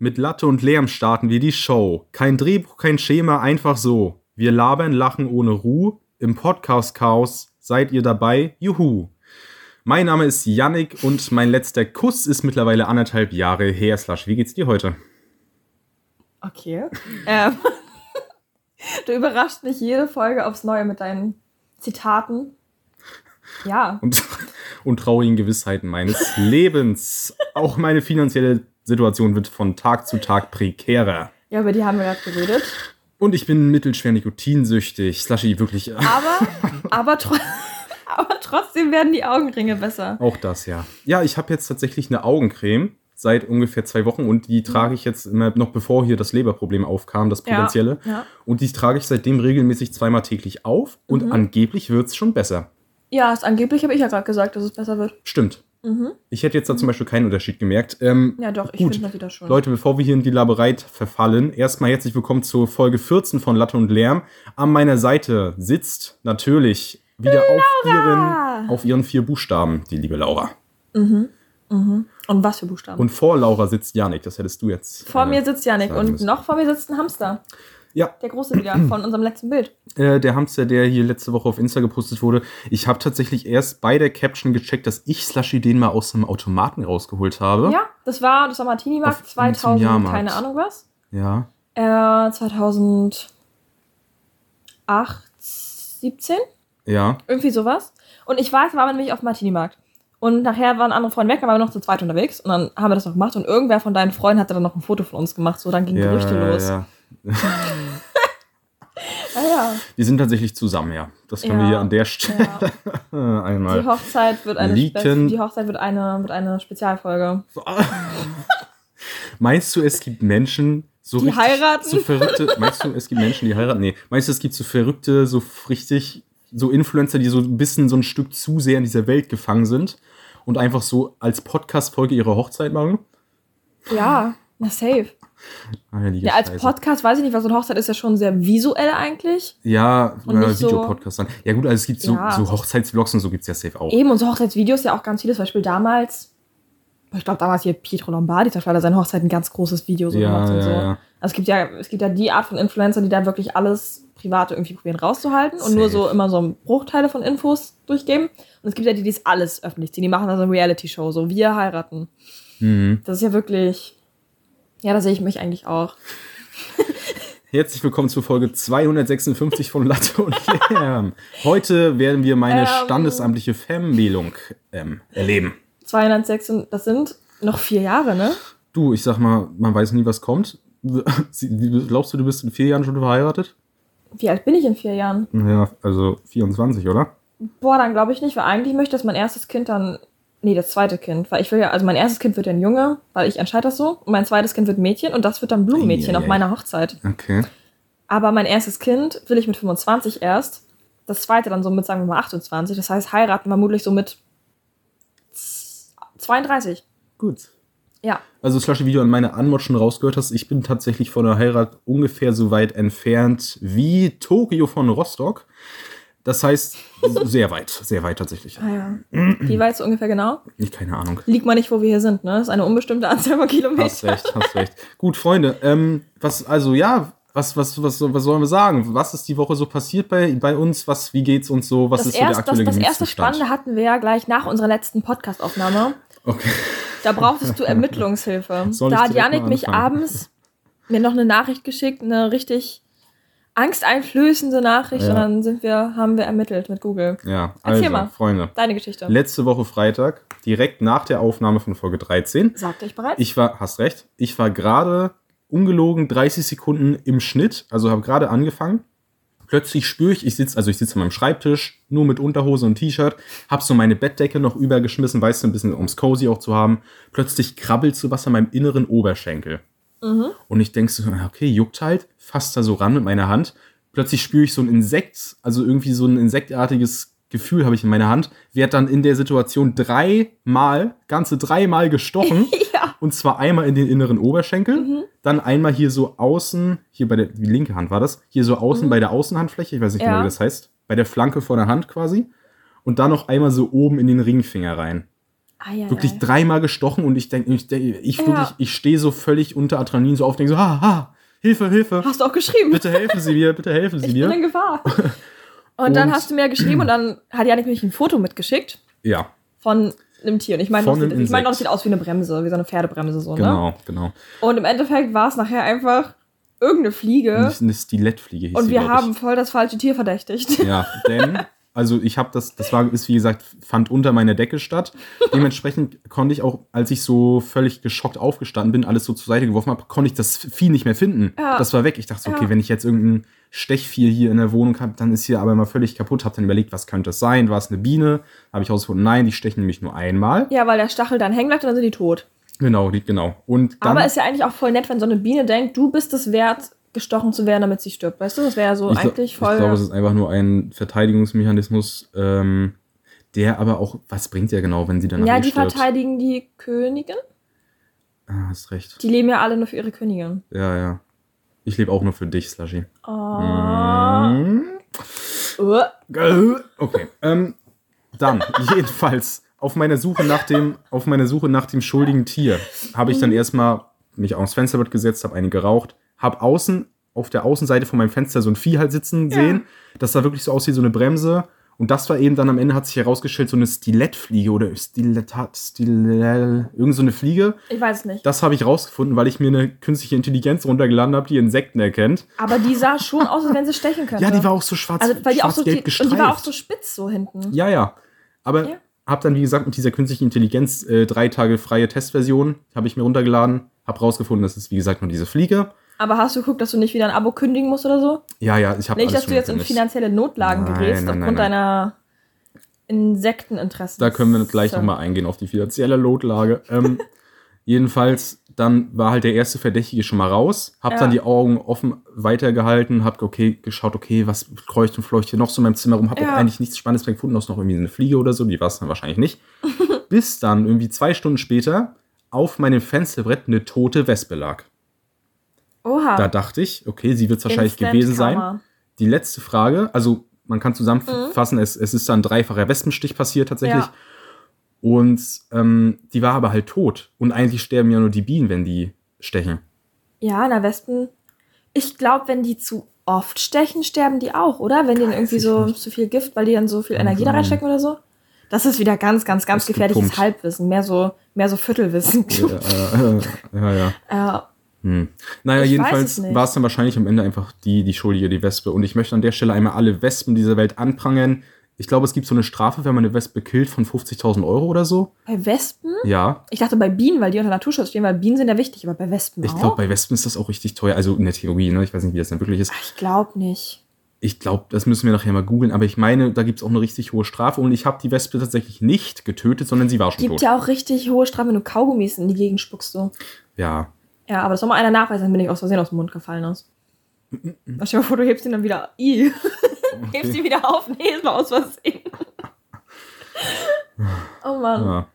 Mit Latte und Lärm starten wir die Show. Kein Drehbuch, kein Schema, einfach so. Wir labern, lachen ohne Ruhe. Im Podcast Chaos seid ihr dabei. Juhu. Mein Name ist Yannick und mein letzter Kuss ist mittlerweile anderthalb Jahre her. Slash, wie geht's dir heute? Okay. ähm, du überrascht mich jede Folge aufs Neue mit deinen Zitaten. Ja. Und, und traurigen Gewissheiten meines Lebens. Auch meine finanzielle Situation wird von Tag zu Tag prekärer. Ja, über die haben wir gerade geredet. Und ich bin mittelschwer nikotinsüchtig. Slushy, wirklich. Aber, aber, tro aber trotzdem werden die Augenringe besser. Auch das, ja. Ja, ich habe jetzt tatsächlich eine Augencreme seit ungefähr zwei Wochen und die trage ich jetzt immer noch bevor hier das Leberproblem aufkam, das potenzielle. Ja, ja. Und die trage ich seitdem regelmäßig zweimal täglich auf und Mhm. angeblich wird es schon besser. Ja, ist angeblich habe ich ja gerade gesagt, dass es besser wird. Stimmt. Mhm. Ich hätte jetzt da zum Beispiel keinen Unterschied gemerkt. Ähm, Ja, doch, ich finde das wieder schon. Leute, bevor wir hier in die Laberei verfallen, erstmal herzlich willkommen zur Folge 14 von Latte und Lärm. An meiner Seite sitzt natürlich wieder auf ihren, auf ihren vier Buchstaben, die liebe Laura. Und was für Buchstaben? Und vor Laura sitzt Janik, das hättest du jetzt. vor äh, mir sitzt Janik und müssen. noch vor mir sitzt ein Hamster. Ja, Der große wieder von unserem letzten Bild. äh, der Hamster, der hier letzte Woche auf Insta gepostet wurde. Ich habe tatsächlich erst bei der Caption gecheckt, dass ich Slushy den mal aus dem Automaten rausgeholt habe. Ja, das war, das war Martini Markt Auf- zum 2000, Jahrmarkt. keine Ahnung was. Ja. Äh, 2008, 17? Ja. Irgendwie sowas. Und ich weiß, wir waren nämlich auf Martini-Markt. Und nachher waren andere Freunde weg, dann waren wir noch zu zweit unterwegs. Und dann haben wir das noch gemacht. Und irgendwer von deinen Freunden hatte dann noch ein Foto von uns gemacht. So, dann gingen ja, Gerüchte ja, los. ja. Ah, ja. Wir sind tatsächlich zusammen, ja. Das können wir Ja. hier an der Stelle ja. einmal. Die Hochzeit wird eine. Spe die Hochzeit wird eine, wird eine Spezialfolge. Meinst du, es gibt Menschen, so Die richtig, heiraten? so verrückte, meinst du, es gibt Menschen, die heiraten? Nee. Meinst du, es gibt so verrückte, so richtig, so Influencer, die so ein bisschen so ein Stück zu sehr in dieser Welt gefangen sind und einfach so als Podcast-Folge ihre Hochzeit machen? Ja, na safe. Ja, als Scheiße. Podcast weiß ich nicht, weil so eine Hochzeit ist ja schon sehr visuell eigentlich. Ja, Und äh, Videopodcast dann. Ja gut, also es gibt so, Ja. so Hochzeitsvlogs und so gibt es ja safe auch. Eben, und so Hochzeitsvideos ja auch ganz viele. Zum Beispiel damals, ich glaube damals hier Pietro Lombardi, zum Beispiel hat er seine Hochzeit ein ganz großes Video so Ja, gemacht und so. ja. Also es gibt ja, es gibt ja die Art von Influencer, die da wirklich alles Private irgendwie probieren rauszuhalten und nur Safe. so immer so Bruchteile von Infos durchgeben. Und es gibt ja die, die es alles öffentlich ziehen. Die machen also eine Reality-Show, so wir heiraten. Mhm. Das ist ja wirklich, ja, da sehe ich mich eigentlich auch. Herzlich willkommen zur Folge 256 von Latte und Lärm. Heute werden wir meine Ähm. standesamtliche Fernmeldung ähm, erleben. 206, und das sind noch vier Jahre, ne? Du, ich sag mal, man weiß nie, was kommt. Glaubst du, du bist in vier Jahren schon verheiratet? Wie alt bin ich in vier Jahren? Ja, also 24, oder? Boah, dann glaube ich nicht, weil eigentlich möchte ich, dass mein erstes Kind dann. Nee, das zweite Kind. Weil ich will ja, also mein erstes Kind wird ja ein Junge, weil ich entscheide das so. Und mein zweites Kind wird ein Mädchen und das wird dann Blumenmädchen Eieiei. auf meiner Hochzeit. Okay. Aber mein erstes Kind will ich mit 25 erst. Das zweite dann so mit, sagen wir mal, 28. Das heißt, heiraten vermutlich so mit 32. Gut. Ja. Also das Flasche Video an meine Anmod schon rausgehört hast, ich bin tatsächlich von der Heirat ungefähr so weit entfernt wie Tokio von Rostock. Das heißt, sehr weit, sehr weit tatsächlich. Ah ja. Wie weit so ungefähr genau? Ich keine Ahnung. Liegt mal nicht, wo wir hier sind, ne? Das ist eine unbestimmte Anzahl von Kilometern. Hast recht, hast recht. Gut, Freunde, ähm, was, also ja, was, was, was, was sollen wir sagen? Was ist die Woche so passiert bei, bei uns? Was, wie geht's uns so? Was Das, ist so der erst, das, aktuelle das erste? Spannende hatten wir ja gleich nach unserer letzten Podcast-Aufnahme. Okay. Da brauchtest du Ermittlungshilfe. Da hat Janik mich abends mir noch eine Nachricht geschickt, eine richtig angsteinflößende Nachricht Ja. und dann sind wir, haben wir ermittelt mit Google. Ja, Erzähl also, mal. Freunde. Deine Geschichte. Letzte Woche Freitag, direkt nach der Aufnahme von Folge 13, Sagte ich bereits? Ich war, hast recht, ich war gerade ungelogen 30 Sekunden im Schnitt, also habe gerade angefangen. Plötzlich spüre ich, ich sitze, also ich sitze an meinem Schreibtisch, nur mit Unterhose und T-Shirt, hab so meine Bettdecke noch übergeschmissen, weißt du, ein bisschen ums Cozy auch zu haben. Plötzlich krabbelt so was an meinem inneren Oberschenkel. Und ich denke so, okay, juckt halt, fasst da so ran mit meiner Hand. Plötzlich spüre ich so ein Insekt, also irgendwie so ein insektartiges Gefühl habe ich in meiner Hand, werd dann in der Situation dreimal, ganze dreimal gestochen. ja. Und zwar einmal in den inneren Oberschenkel, dann einmal hier so außen, hier bei der, die linke Hand war das, hier so außen bei der Außenhandfläche, ich weiß nicht Ja. genau, wie das heißt, bei der Flanke vor der Hand quasi. Und dann noch einmal so oben in den Ringfinger rein. Ei, ei, Wirklich ei. dreimal gestochen und ich denke, ich, denk, ich, Ja. wirklich, ich stehe so völlig unter Adrenalin so auf, denke so, ha, ha, Hilfe, Hilfe, Hast du auch geschrieben? bitte helfen Sie mir, bitte helfen Sie ich bin in mir. Gefahr. Und, dann Und- hast du mir geschrieben und dann hat Janik nämlich ein Foto mitgeschickt Ja, von einem Tier. Und ich meine, das, sieht- ich meine, das sieht aus wie eine Bremse, wie so eine Pferdebremse so, ne? genau, genau. Und im Endeffekt war es nachher einfach irgendeine Fliege. Eine Stilettfliege hieß Und wir haben ich. voll das falsche Tier verdächtigt. Ja, denn, also ich habe das, das war, ist wie gesagt, fand unter meiner Decke statt. Dementsprechend konnte ich auch, als ich so völlig geschockt aufgestanden bin, alles so zur Seite geworfen habe, konnte ich das Vieh nicht mehr finden. Ja. Das war weg. Ich dachte, so, okay, Ja. wenn ich jetzt irgendein Stechvieh hier in der Wohnung habe, dann ist hier aber mal völlig kaputt. Habe dann überlegt, was könnte es sein? War es eine Biene? Habe ich herausgefunden, nein, die stechen nämlich nur einmal. Ja, weil der Stachel dann hängen bleibt und dann sind die tot. Genau, die, genau. Und dann, Aber ist ja eigentlich auch voll nett, wenn so eine Biene denkt, du bist es wert, gestochen zu werden, damit sie stirbt. Weißt du, das wäre ja so ich, eigentlich ich voll. glaube, es ist einfach nur ein Verteidigungsmechanismus, ähm, der aber auch, was bringt ja genau, wenn sie dann ja, die stirbt? verteidigen die Königin. Ah, hast recht. Die leben ja alle nur für ihre Königin. Ja, ja. Ich lebe auch nur für dich, Slushy. Oh. Mhm. Uh. Okay. Ähm, dann, jedenfalls, auf meiner Suche nach dem, auf meiner Suche nach dem schuldigen Tier habe ich dann erstmal mich aufs Fensterbrett gesetzt, habe eine geraucht, habe außen auf der Außenseite von meinem Fenster so ein Vieh halt sitzen Ja. sehen. Das sah wirklich so aus wie so eine Bremse. Und das war eben dann am Ende, hat sich herausgestellt, so eine Stilettfliege oder Stilettat, Stilell, irgend so eine Fliege. Ich weiß es nicht. Das habe ich rausgefunden, weil ich mir eine künstliche Intelligenz runtergeladen habe, die Insekten erkennt. Aber die sah schon aus, als wenn sie stechen könnte. Ja, die war auch so schwarz, also, weil die auch so schwarz-gelb die, und die war auch gestreift. so spitz so hinten. Ja, ja. Aber Ja. hab dann, wie gesagt, mit dieser künstlichen Intelligenz äh, drei Tage freie Testversion, habe ich mir runtergeladen, habe rausgefunden, das ist, wie gesagt, nur diese Fliege. Aber hast du geguckt, dass du nicht wieder ein Abo kündigen musst oder so? Ja, ja, ich habe Nicht, dass du jetzt in finanzielle Notlagen Nein, gerätst nein, aufgrund nein. deiner Insekteninteressen. Da können wir gleich nochmal eingehen auf die finanzielle Notlage. Ähm, jedenfalls, dann war halt der erste Verdächtige schon mal raus, hab Ja. dann die Augen offen weitergehalten, hab okay, geschaut, okay, was kreucht und fleucht hier noch so in meinem Zimmer rum, hab Ja. auch eigentlich nichts Spannendes mehr gefunden, außer noch irgendwie eine Fliege oder so, die war es dann wahrscheinlich nicht. Bis dann irgendwie zwei Stunden später auf meinem Fensterbrett eine tote Wespe lag. Oha. Da dachte ich, okay, sie wird es wahrscheinlich Instant gewesen sein. Die letzte Frage, also man kann zusammenfassen, es, es ist dann ein dreifacher Wespenstich passiert tatsächlich. Ja. Und ähm, die war aber halt tot. Und eigentlich sterben ja nur die Bienen, wenn die stechen. Ja, na Wespen. Ich glaube, wenn die zu oft stechen, sterben die auch, oder? Wenn die dann irgendwie so nicht. zu viel Gift, weil die dann so viel Kann Energie da reinstecken oder so. Das ist wieder ganz, ganz, ganz gefährliches. Halbwissen. Mehr so, mehr so Viertelwissen. Ja, äh, ja, ja. Ja. Hm. Naja, Ich jedenfalls war es dann wahrscheinlich am Ende einfach die, die Schuldige, die Wespe. Und ich möchte an der Stelle einmal alle Wespen dieser Welt anprangern. Ich glaube, es gibt so eine Strafe, wenn man eine Wespe killt, von 50.000 Euro oder so. Bei Wespen? Ja, Ich dachte bei Bienen, weil die unter Naturschutz stehen, weil Bienen sind ja wichtig, aber bei Wespen ich auch? glaube, bei Wespen ist das auch richtig teuer. Also in der Theorie, ne? Ich weiß nicht, wie das dann wirklich ist. ich glaube nicht. Ich glaube, das müssen wir nachher mal googeln, aber ich meine, da gibt es auch eine richtig hohe Strafe und ich habe die Wespe tatsächlich nicht getötet, sondern sie war schon Gibt tot. ja auch richtig hohe Strafen, wenn du Kaugummis in die Gegend spuckst. So. Ja. Ja, aber das soll mal einer nachweisen, dann bin ich aus Versehen aus dem Mund gefallen ist. Stell dir mal vor, du hebst ihn dann wieder. I. hebst ihn wieder auf. Nee, es war aus Versehen. oh Mann. ja.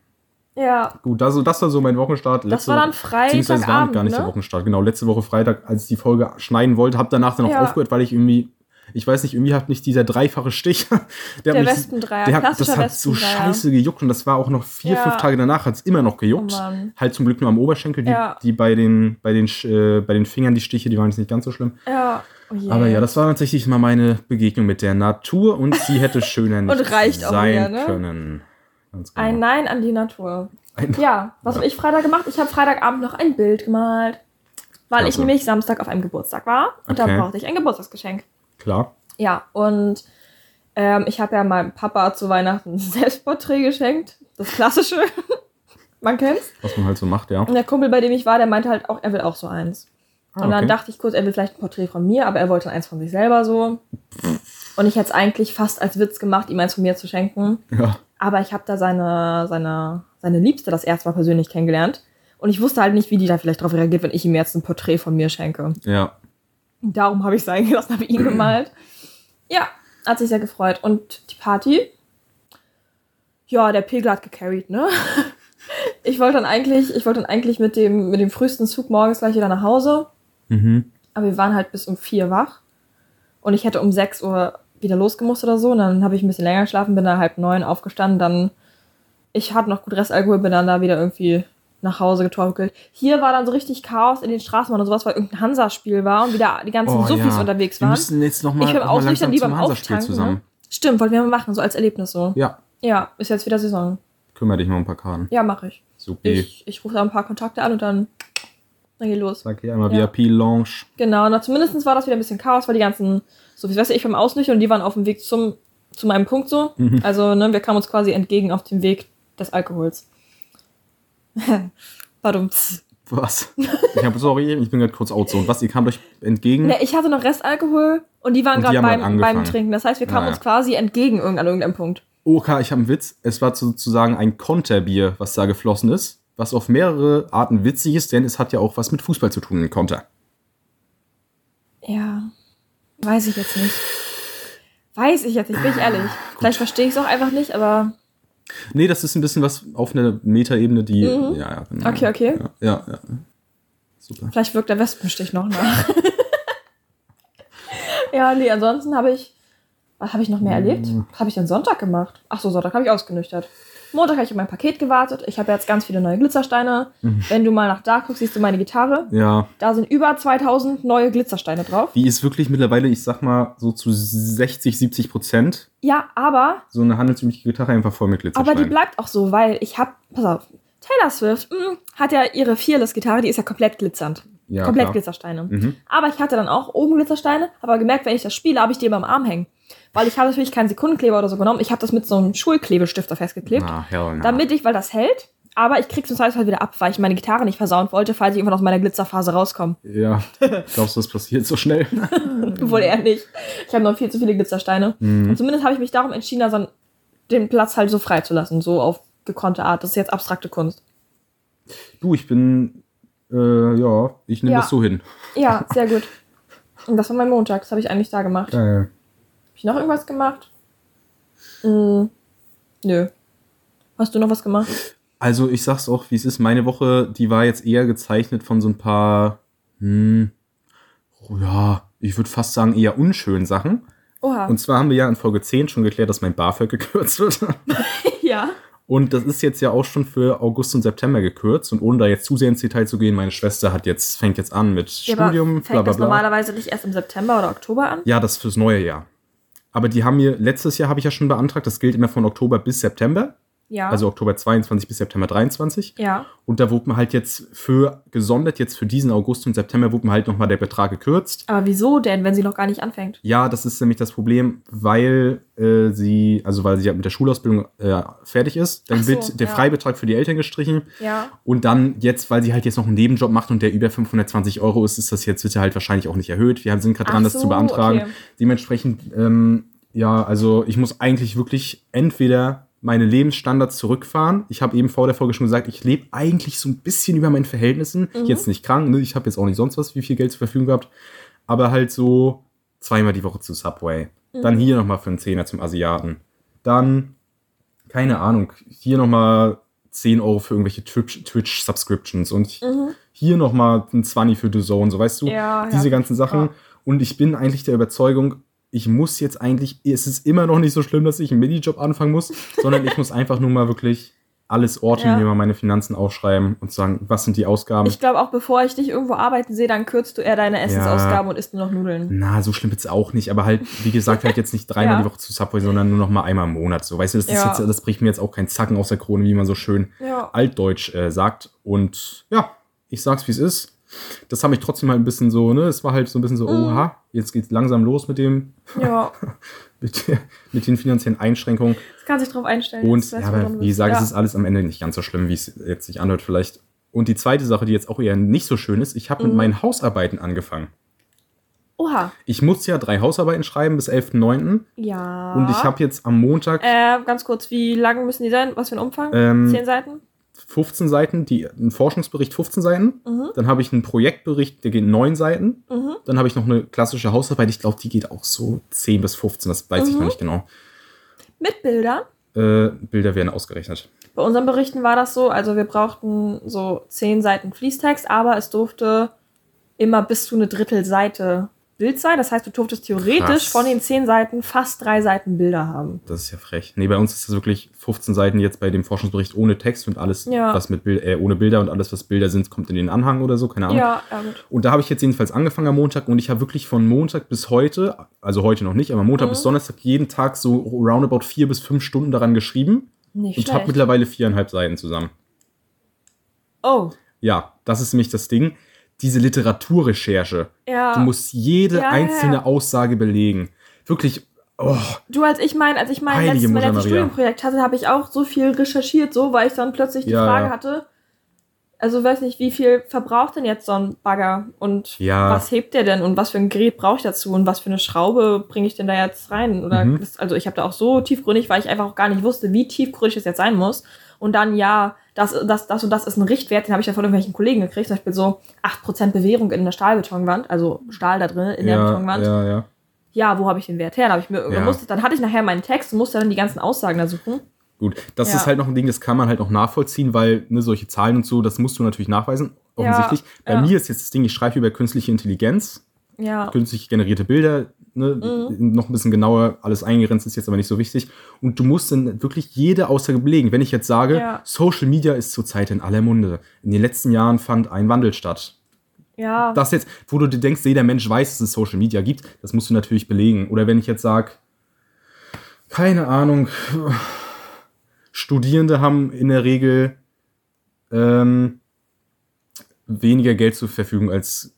Ja. Gut, also das war so mein Wochenstart. Das war dann beziehungsweise war Freitagabend, gar nicht der ne? Wochenstart. Genau, letzte Woche Freitag, als ich die Folge schneiden wollte, habe danach dann noch Ja. aufgehört, weil ich irgendwie, ich weiß nicht, irgendwie hat mich dieser dreifache Stich, der, Der Wespendreier, der hat, das hat so scheiße gejuckt und das war auch noch vier, Ja. fünf Tage danach hat es immer noch gejuckt. Oh halt zum Glück nur am Oberschenkel, die, Ja. die bei den, bei den, äh, bei den Fingern, die Stiche, die waren jetzt nicht ganz so schlimm. Ja. Oh je. Aber ja, das war tatsächlich mal meine Begegnung mit der Natur und sie hätte schöner nicht reicht auch sein wieder, ne? können. Genau. Ein Nein an die Natur. Ein- Ja, was habe ich Freitag gemacht? Ich habe Freitagabend noch ein Bild gemalt. Weil ich Klasse. nämlich Samstag auf einem Geburtstag war. Und Okay. da brauchte ich ein Geburtstagsgeschenk. Klar. Ja, und ähm, ich habe ja meinem Papa zu Weihnachten ein Selbstporträt geschenkt. Das klassische. Man kennt's. Was man halt so macht, ja. Und der Kumpel, bei dem ich war, der meinte halt auch, er will auch so eins. Ah, Und dann okay. dachte ich kurz, er will vielleicht ein Porträt von mir, aber er wollte eins von sich selber so. Und ich hätte es eigentlich fast als Witz gemacht, ihm eins von mir zu schenken. Ja. Aber ich habe da seine, seine, seine Liebste das erste Mal persönlich kennengelernt. Und ich wusste halt nicht, wie die da vielleicht drauf reagiert, wenn ich ihm jetzt ein Porträt von mir schenke. Ja. Darum habe ich es eingelassen, habe ihn gemalt. Ja, hat sich sehr gefreut. Und die Party? Ja, der Pegel hat gecarried, ne? Ich wollte dann eigentlich, ich wollte dann eigentlich mit dem, mit dem frühesten Zug morgens gleich wieder nach Hause. Mhm. Aber wir waren halt bis um vier wach. Und ich hätte um sechs Uhr wieder losgemusst oder so. Und dann habe ich ein bisschen länger geschlafen, bin da halb neun aufgestanden. Dann ich hatte noch gut Restalkohol, bin dann da wieder irgendwie nach Hause getorkelt. Hier war dann so richtig Chaos in den Straßen und sowas, weil irgendein Hansa-Spiel war und wieder die ganzen Oh, Suffis ja. unterwegs Wir waren. müssen jetzt noch mal, ich mal ausnüchtern, langsam zum beim Hansa-Spiel Auftanken. zusammen. Ne? Stimmt, wollten wir mal machen, so als Erlebnis so. Ja, Ja, ist jetzt wieder Saison. kümmere dich mal um ein paar Karten. Ja, mache ich. Supi. Ich, ich rufe da ein paar Kontakte an und dann, dann geht los. Sag hier einmal Ja. VIP-Lounge. Genau, na, zumindest war das wieder ein bisschen Chaos, weil die ganzen, wie weißt du, ich beim Ausnüchtern und die waren auf dem Weg zum, zu meinem Punkt so. Mhm. Also, ne, wir kamen uns quasi entgegen auf dem Weg des Alkohols. Warum? Was? Ich habe sorry, ich bin gerade kurz outzone. Was? Ihr kamt euch entgegen? Ne, ich hatte noch Restalkohol und die waren gerade beim, beim Trinken. Das heißt, wir kamen Naja. uns quasi entgegen an irgendeinem Punkt. Okay, ich habe einen Witz. Es war sozusagen ein Konterbier, was da geflossen ist. Was auf mehrere Arten witzig ist, denn es hat ja auch was mit Fußball zu tun, ein Konter. Ja, weiß ich jetzt nicht. Weiß ich jetzt nicht, bin ich ehrlich. Vielleicht verstehe ich es auch einfach nicht, aber Nee, das ist ein bisschen was auf einer Metaebene, die. Mhm. Ja, ja, genau. Okay, okay. Ja, ja, ja. Super. vielleicht wirkt der Wespenstich noch nach. ja, nee, ansonsten habe ich. Was habe ich noch mehr erlebt? Was habe ich denn Sonntag gemacht? Ach so, Sonntag habe ich ausgenüchtert. Montag habe ich auf mein Paket gewartet. Ich habe jetzt ganz viele neue Glitzersteine. Wenn du mal nach da guckst, siehst du meine Gitarre. Ja, Da sind über 2000 neue Glitzersteine drauf. die ist wirklich mittlerweile, ich sag mal, so zu 60, 70 Prozent Ja, aber so eine handelsübliche Gitarre einfach voll mit Aber Glitzersteinen. die bleibt auch so, weil ich hab, pass auf, Taylor Swift mh, hat ja ihre Fearless-Gitarre, die ist ja komplett glitzernd. Ja, komplett klar. Glitzersteine. Mhm. Aber ich hatte dann auch oben Glitzersteine, aber gemerkt, wenn ich das spiele, habe ich die immer am Arm hängen. Weil ich habe natürlich keinen Sekundenkleber oder so genommen. Ich habe das mit so einem Schulklebestifter festgeklebt. Ah, hell no. Damit ich, weil das hält, aber ich krieg's im Zweifelsfall wieder ab, weil ich meine Gitarre nicht versauen wollte, falls ich irgendwann aus meiner Glitzerphase rauskomme. Ja, glaubst du, das passiert so schnell? Wohl eher nicht. Ich habe noch viel zu viele Glitzersteine. Mhm. Und zumindest habe ich mich darum entschieden, also den Platz halt so frei zu lassen, so auf gekonnte Art. Das ist jetzt abstrakte Kunst. Du, ich bin, äh, ja, ich nehme Ja. das so hin. Ja, sehr gut. Und das war mein Montag. Das habe ich eigentlich da gemacht. Habe ich noch irgendwas gemacht? Mm, nö. Hast du noch was gemacht? Also ich sag's auch, wie es ist. Meine Woche, die war jetzt eher gezeichnet von so ein paar, hm, oh ja, ich würde fast sagen eher unschönen Sachen. Oha. Und zwar haben wir ja in Folge 10 schon geklärt, dass mein BAföG gekürzt wird. ja. Und das ist jetzt ja auch schon für August und September gekürzt. Und ohne da jetzt zu sehr ins Detail zu gehen, meine Schwester hat jetzt, fängt jetzt an mit Ja, aber Studium, fängt bla bla das bla. normalerweise nicht erst im September oder Oktober an? Ja, das fürs neue Jahr. Aber die haben mir, letztes Jahr habe ich ja schon beantragt, das gilt immer von Oktober bis September. Ja. Also Oktober 22 bis September 23. ja. Und da wurde mir halt jetzt für, gesondert jetzt für diesen August und September, wurde mir halt nochmal der Betrag gekürzt. Aber wieso denn, wenn sie noch gar nicht anfängt? Ja, das ist nämlich das Problem, weil äh, sie, also weil sie ja mit der Schulausbildung äh, fertig ist, dann so, wird der ja. Freibetrag für die Eltern gestrichen. Ja. Und dann jetzt, weil sie halt jetzt noch einen Nebenjob macht und der über 520 Euro ist, ist das jetzt, wird halt wahrscheinlich auch nicht erhöht. Wir sind gerade dran, Ach das so, zu beantragen. okay. Dementsprechend, ähm, ja, also ich muss eigentlich wirklich entweder meine Lebensstandards zurückfahren. Ich habe eben vor der Folge schon gesagt, ich lebe eigentlich so ein bisschen über meinen Verhältnissen. Mhm. Jetzt nicht krank, ne? ich habe jetzt auch nicht sonst was, wie viel Geld zur Verfügung gehabt. Aber halt so zweimal die Woche zu Subway. Mhm. Dann hier nochmal für einen Zehner zum Asiaten. Dann, keine Ahnung, hier nochmal 10 Euro für irgendwelche Twitch- Twitch-Subscriptions und hier nochmal ein 20 für The Zone, so weißt du, Mhm. Ja, diese ja. ganzen Sachen. Ja. Und ich bin eigentlich der Überzeugung, ich muss jetzt eigentlich, es ist immer noch nicht so schlimm, dass ich einen Minijob anfangen muss, sondern ich muss einfach nur mal wirklich alles orten, Ja. mir mal meine Finanzen aufschreiben und sagen, was sind die Ausgaben. Ich glaube auch, bevor ich dich irgendwo arbeiten sehe, dann kürzt du eher deine Essensausgaben und isst nur noch Nudeln. Na, so schlimm wird's auch nicht, aber halt, wie gesagt, halt jetzt nicht dreimal Ja. die Woche zu Subway, sondern nur noch mal einmal im Monat. So, weißt du, das, ist Ja. jetzt, das bricht mir jetzt auch kein Zacken aus der Krone, wie man so schön Ja. altdeutsch äh, sagt. Und ja, ich sag's, wie es ist. Das hat mich trotzdem halt ein bisschen so, ne, es war halt so ein bisschen so, Mhm. oha, jetzt geht's langsam los mit dem, Ja. mit, mit den finanziellen Einschränkungen. Das kann sich drauf einstellen. Und ja, aber wie gesagt, ja. es ist alles am Ende nicht ganz so schlimm, wie es jetzt sich anhört vielleicht. Und die zweite Sache, die jetzt auch eher nicht so schön ist, ich habe Mhm. mit meinen Hausarbeiten angefangen. Oha. Ich muss ja drei Hausarbeiten schreiben bis 11.09. Ja. Und ich habe jetzt am Montag Äh, ganz kurz, wie lang müssen die sein? Was für ein Umfang? Ähm, Zehn Seiten? 15 Seiten, die, einen Forschungsbericht 15 Seiten. Mhm. Dann habe ich einen Projektbericht, der geht 9 Seiten. Mhm. Dann habe ich noch eine klassische Hausarbeit, ich glaube, die geht auch so 10 bis 15, das weiß ich Mhm. noch nicht genau. Mit Bildern? Äh, Bilder werden ausgerechnet. Bei unseren Berichten war das so, also wir brauchten so zehn Seiten Fließtext, aber es durfte immer bis zu eine Drittelseite Bild sein. Das heißt, du durftest theoretisch Krass. von den zehn Seiten fast drei Seiten Bilder haben. Das ist ja frech. Nee, bei uns ist das wirklich 15 Seiten jetzt bei dem Forschungsbericht ohne Text und alles, Ja. was mit Bild, äh, ohne Bilder und alles, was Bilder sind, kommt in den Anhang oder so, keine Ahnung. Ja, ja, gut. Und da habe ich jetzt jedenfalls angefangen am Montag und ich habe wirklich von Montag bis heute, also heute noch nicht, aber Montag Mhm. bis Donnerstag jeden Tag so roundabout vier bis fünf Stunden daran geschrieben Nicht und habe mittlerweile viereinhalb Seiten zusammen. Oh, Ja, das ist nämlich das Ding. Diese Literaturrecherche. ja. Du musst jede Ja, einzelne ja. Aussage belegen. Wirklich, oh, Du, als ich mein, als ich mein letztes, mein letztes. Studienprojekt hatte, habe ich auch so viel recherchiert, so, weil ich dann plötzlich die Frage hatte, also weiß nicht, wie viel verbraucht denn jetzt so ein Bagger und Ja. was hebt der denn und was für ein Gerät brauche ich dazu und was für eine Schraube bringe ich denn da jetzt rein? Oder Mhm. das, also ich habe da auch so tiefgründig, weil ich einfach auch gar nicht wusste, wie tiefgründig es jetzt sein muss. Und dann, ja, das, das, das und das ist ein Richtwert, den habe ich ja von irgendwelchen Kollegen gekriegt, zum Beispiel so 8% Bewährung in der Stahlbetonwand, also Stahl da drin in der ja, Betonwand ja, ja. ja, wo habe ich den Wert her? Dann, ich mir, Ja. musste, dann hatte ich nachher meinen Text und musste dann die ganzen Aussagen da suchen. Gut, das Ja. ist halt noch ein Ding, das kann man halt noch nachvollziehen, weil ne, solche Zahlen und so, das musst du natürlich nachweisen, offensichtlich. Bei mir ist jetzt das Ding, ich schreibe über künstliche Intelligenz, Ja. künstlich generierte Bilder, ne, Mhm. noch ein bisschen genauer, alles eingegrenzt ist jetzt aber nicht so wichtig. Und du musst dann wirklich jede Aussage belegen. Wenn ich jetzt sage, Ja. Social Media ist zurzeit in aller Munde. In den letzten Jahren fand ein Wandel statt. Ja. Das jetzt, wo du dir denkst, jeder Mensch weiß, dass es Social Media gibt, das musst du natürlich belegen. Oder wenn ich jetzt sage, keine Ahnung, Studierende haben in der Regel ähm, weniger Geld zur Verfügung als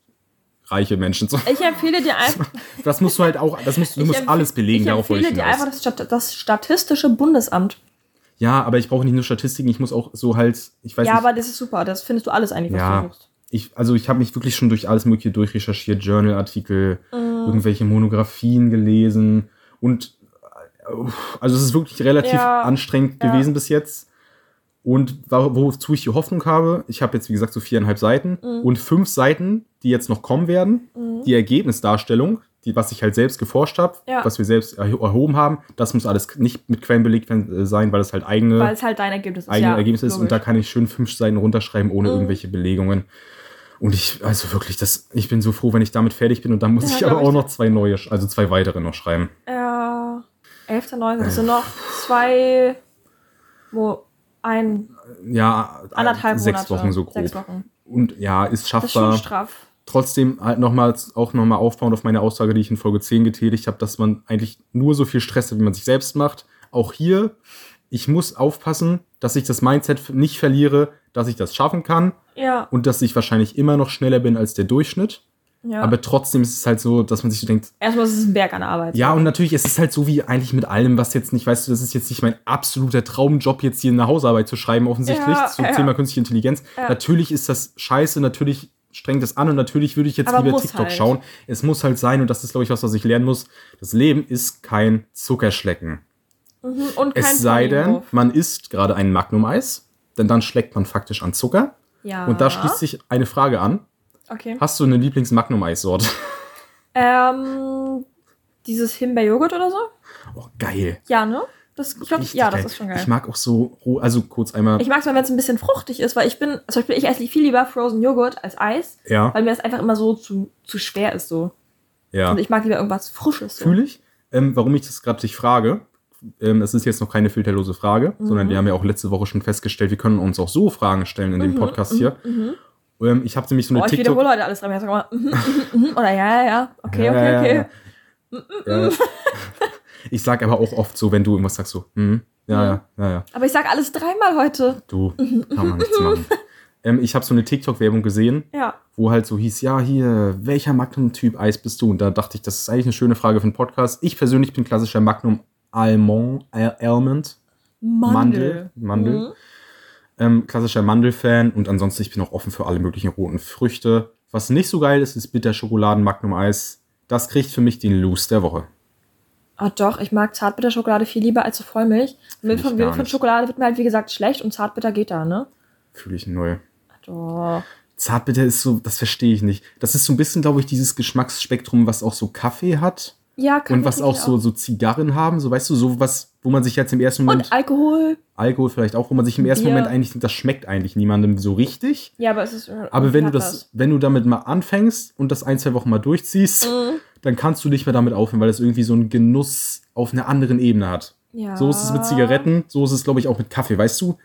reiche Menschen. So, ich empfehle dir einfach, Das musst du halt auch, das musst, du musst alles belegen, ich darauf wollte empfehle ich dir hinaus. einfach das, Stat das Statistische Bundesamt. Ja, aber ich brauche nicht nur Statistiken, ich muss auch so halt, ich weiß Ja, nicht, aber das ist super. Das findest du alles eigentlich, was Ja. du suchst. ich, also ich habe mich wirklich schon durch alles Mögliche durchrecherchiert, Journalartikel, Mhm. irgendwelche Monographien gelesen und äh, also es ist wirklich relativ Ja. anstrengend Ja. gewesen bis jetzt. Und wo- wozu ich die Hoffnung habe, ich habe jetzt wie gesagt so viereinhalb Seiten Mhm. und fünf Seiten, die jetzt noch kommen werden, die Ergebnisdarstellung, die, was ich halt selbst geforscht habe, Ja. was wir selbst erho- erhoben haben, das muss alles nicht mit Quellen belegt äh, sein, weil es halt eigene Weil es halt dein Ergebnis ist. eigene ja, Ergebnis ist und da kann ich schön fünf Seiten runterschreiben ohne Mhm. irgendwelche Belegungen. Und ich, also wirklich, das, ich bin so froh, wenn ich damit fertig bin und dann muss Ja, ich aber ich auch dir. noch zwei neue, also zwei weitere noch schreiben. Ja. 11.9. Das sind noch zwei, wo ein, Ja, anderthalb sechs Monate. Wochen so grob. Sechs Wochen. Und ja, ist Das ist schon schaffbar. straff. Trotzdem halt nochmals, auch nochmal aufbauend auf meine Aussage, die ich in Folge 10 getätigt habe, dass man eigentlich nur so viel Stress hat, wie man sich selbst macht. Auch hier, ich muss aufpassen, dass ich das Mindset nicht verliere, dass ich das schaffen kann Ja. und dass ich wahrscheinlich immer noch schneller bin als der Durchschnitt. Ja. Aber trotzdem ist es halt so, dass man sich so denkt, Erstmal ist es ein Berg an Arbeit. ja, und natürlich, es ist halt so wie eigentlich mit allem, was jetzt nicht, weißt du, das ist jetzt nicht mein absoluter Traumjob, jetzt hier eine Hausarbeit zu schreiben, offensichtlich, Ja, zum ja. Thema künstliche Intelligenz. Ja. Natürlich ist das scheiße, natürlich strengt das an und natürlich würde ich jetzt Aber lieber TikTok halt. schauen. Es muss halt sein, und das ist, glaube ich, was, was ich lernen muss. Das Leben ist kein Zuckerschlecken. Mhm. Und kein es sei denn, man isst gerade ein Magnum-Eis, denn dann schlägt man faktisch an Zucker. Ja. Und da schließt sich eine Frage an. Okay. Hast du eine Lieblings-Magnum-Eissorte? Ähm, dieses Himbeerjoghurt oder so? Oh, geil. Ja, ne? Das, ich glaub, Richtig ja, das geil. ist schon geil. Ich mag auch so, also kurz einmal. Ich mag es mal, wenn es ein bisschen fruchtig ist, weil ich bin, zum Beispiel, ich esse viel lieber Frozen Joghurt als Eis, ja, weil mir das einfach immer so zu, zu schwer ist so. ja. Und ich mag lieber irgendwas Frisches. So. Fühle ich. Ähm, warum ich das gerade dich frage, ähm, es ist jetzt noch keine filterlose Frage, Mhm. sondern wir haben ja auch letzte Woche schon festgestellt, wir können uns auch so Fragen stellen in dem Podcast hier. Mhm. Ähm, ich habe nämlich so eine Boah, ich TikTok. wiederhole heute alles dran. Ich sag mal, mhm, mhm, mhm, oder ja, ja, ja. Okay, Ja, okay, ja, okay. ja. Ja. Ich sag aber auch oft so, wenn du irgendwas sagst, so, hm, ja, ja, ja, ja, Aber ich sag alles dreimal heute. du, kann man nichts machen. Ähm, ich habe so eine TikTok-Werbung gesehen, Ja. wo halt so hieß, ja, hier, welcher Magnum-Typ Eis bist du? Und da dachte ich, das ist eigentlich eine schöne Frage für einen Podcast. Ich persönlich bin klassischer Magnum Almond, Al- Almond, Mandel, Mandel. Mhm. Ähm, klassischer Mandelfan und ansonsten ich bin auch offen für alle möglichen roten Früchte. Was nicht so geil ist, ist Bitterschokoladen Magnum Eis. Das kriegt für mich den Loose der Woche. Ah, doch, ich mag Zartbitterschokolade viel lieber als so Vollmilch. Milch von, Milch von. Schokolade wird mir halt, wie gesagt, schlecht und Zartbitter geht da, ne? Fühle ich null. Doch. Zartbitter ist so, das verstehe ich nicht. Das ist so ein bisschen, glaube ich, dieses Geschmacksspektrum, was auch so Kaffee hat Ja, kann und was auch so, so Zigarren haben. So, weißt du, so was, wo man sich jetzt im ersten Moment, Und Alkohol. Alkohol vielleicht auch, wo man sich im ersten Bier. Moment eigentlich das schmeckt eigentlich niemandem so richtig. Ja, aber es ist. Aber wenn du das, wenn du damit mal anfängst und das ein, zwei Wochen mal durchziehst, Mhm. dann kannst du nicht mehr damit aufhören, weil es irgendwie so einen Genuss auf einer anderen Ebene hat. Ja. So ist es mit Zigaretten, so ist es, glaube ich, auch mit Kaffee, weißt du?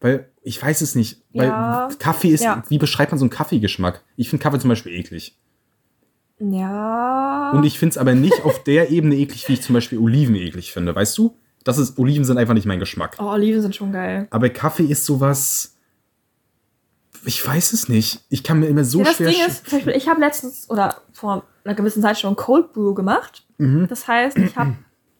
Weil, ich weiß es nicht, weil Ja. Kaffee ist, Ja. wie beschreibt man so einen Kaffeegeschmack? Ich finde Kaffee zum Beispiel eklig. Ja. Und ich finde es aber nicht auf der Ebene eklig, wie ich zum Beispiel Oliven eklig finde, weißt du? Das ist, Oliven sind einfach nicht mein Geschmack. oh, Oliven sind schon geil. Aber Kaffee ist sowas. Ich weiß es nicht. Ich kann mir immer so ja, das schwer. Ding sch- ist, zum Beispiel, ich habe letztens oder vor einer gewissen Zeit schon Cold Brew gemacht. Mhm. Das heißt, ich habe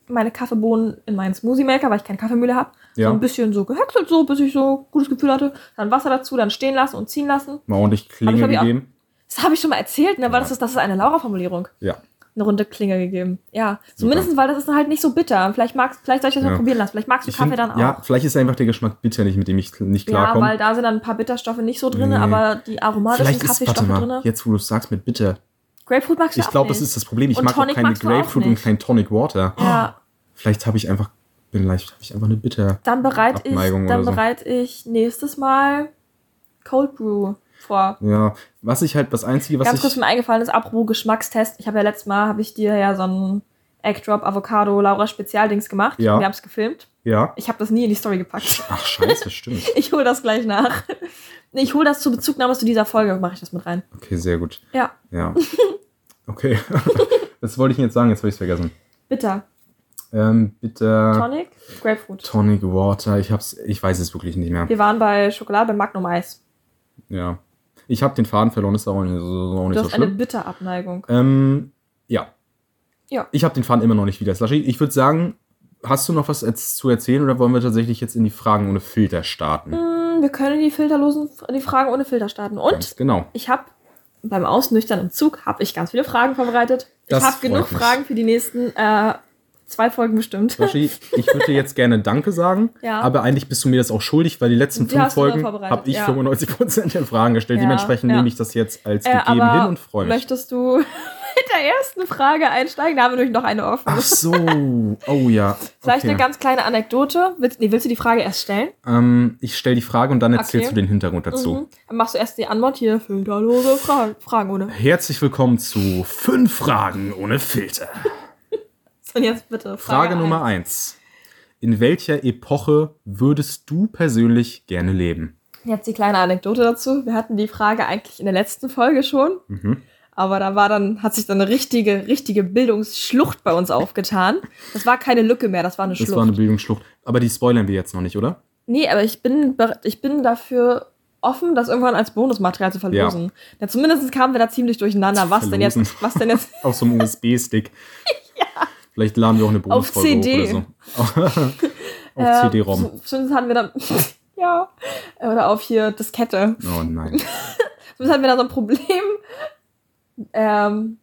meine Kaffeebohnen in meinen Smoothie Maker, weil ich keine Kaffeemühle habe, Ja. so ein bisschen so gehäckselt, so bis ich so gutes Gefühl hatte. Dann Wasser dazu, dann stehen lassen und ziehen lassen. mal ordentlich Klinge gegeben. Das habe ich schon mal erzählt, ne? Weil Ja. das ist, das ist eine Laura-Formulierung. Ja. Eine runde Klinge gegeben. Ja. Zumindest, weil das ist halt nicht so bitter. Vielleicht magst, vielleicht soll ich das Ja. mal probieren lassen. Vielleicht magst du Ich Kaffee find, dann auch. Ja, vielleicht ist einfach der Geschmack bitter nicht, mit dem ich nicht Ja, klarkomme. weil da sind dann ein paar Bitterstoffe nicht so drin, Nee. aber die aromatischen vielleicht ist, warte Kaffeestoffe mal, drin. jetzt wo du es sagst mit bitter. Grapefruit magst du Ich auch glaube, das ist das Problem. Ich Und mag auch Tonic keine magst du auch Grapefruit und kein Tonic Water. Ja, Vielleicht habe ich einfach, vielleicht habe ich einfach eine bitter. dann bereite ich, dann so. bereite ich nächstes Mal Cold Brew vor. Ja, was ich halt, das Einzige, was Ganz kurz mir eingefallen ist, apropos Geschmackstest. Ich habe ja letztes Mal, habe ich dir ja so ein Egg Drop Avocado Laura Spezialdings gemacht. Ja. Wir haben es gefilmt. Ja. Ich habe das nie in die Story gepackt. Ach, scheiße, stimmt. Ich hole das gleich nach. Ich hole das zur Bezugnahme zu dieser Folge, mache ich das mit rein. Okay, sehr gut. Ja, Ja. Okay. Was wollte ich jetzt sagen? Jetzt habe ich es vergessen. bitter. Ähm, bitte. Tonic, Grapefruit. Tonic Water. Ich hab's, ich weiß es wirklich nicht mehr. Wir waren bei Schokolade, bei Magnum Eis. Ja. Ich habe den Faden verloren, ist auch nicht so, auch nicht Du so hast eine schlimm. Bitterabneigung. Ähm, ja. Ja. Ich habe den Faden immer noch nicht wieder. Slushy, ich würde sagen, hast du noch was zu erzählen oder wollen wir tatsächlich jetzt in die Fragen ohne Filter starten? Hm, Wir können die filterlosen, die Fragen ohne Filter starten. Und Ganz genau. ich habe beim Ausnüchtern im Zug habe ich ganz viele Fragen vorbereitet. Das ich habe genug mich. Fragen für die nächsten äh, zwei Folgen bestimmt. Slushy, ich würde dir jetzt gerne Danke sagen, Ja. aber eigentlich bist du mir das auch schuldig, weil die letzten Die fünf Folgen habe ich ja. 95% der Fragen gestellt. Ja, Dementsprechend nehme ich das jetzt als Äh, gegeben aber hin und freue mich. möchtest du mit der ersten Frage einsteigen? Da haben wir nämlich noch eine offen. Ach so. Oh ja. Vielleicht okay. eine ganz kleine Anekdote. Willst, nee, willst du die Frage erst stellen? Ähm, ich stelle die Frage und dann erzählst Okay. du den Hintergrund dazu. Mhm. Dann machst du erst die Antwort hier. Filterlose Fragen, Fragen ohne. Herzlich willkommen zu fünf Fragen ohne Filter. Und jetzt bitte. Frage, Frage Nummer eins. In welcher Epoche würdest du persönlich gerne leben? Jetzt die kleine Anekdote dazu. Wir hatten die Frage eigentlich in der letzten Folge schon. Mhm. Aber da war dann, hat sich dann eine richtige, richtige Bildungsschlucht bei uns aufgetan. Das war keine Lücke mehr, das war eine Das Schlucht. war eine Bildungsschlucht. Aber die spoilern wir jetzt noch nicht, oder? Nee, aber ich bin, ich bin dafür offen, das irgendwann als Bonusmaterial zu verlosen. Ja. zumindest kamen wir da ziemlich durcheinander. Was denn jetzt? Verlosen. Was denn jetzt? Auf so einem USB-Stick. ja. Vielleicht laden wir auch eine Bonusfolge CD. hoch oder so. Auf Äh, CD-ROM. Zumindest hatten wir dann. ja. Oder auf hier Diskette. Oh nein. Zumindest hatten wir da so ein Problem. Ähm.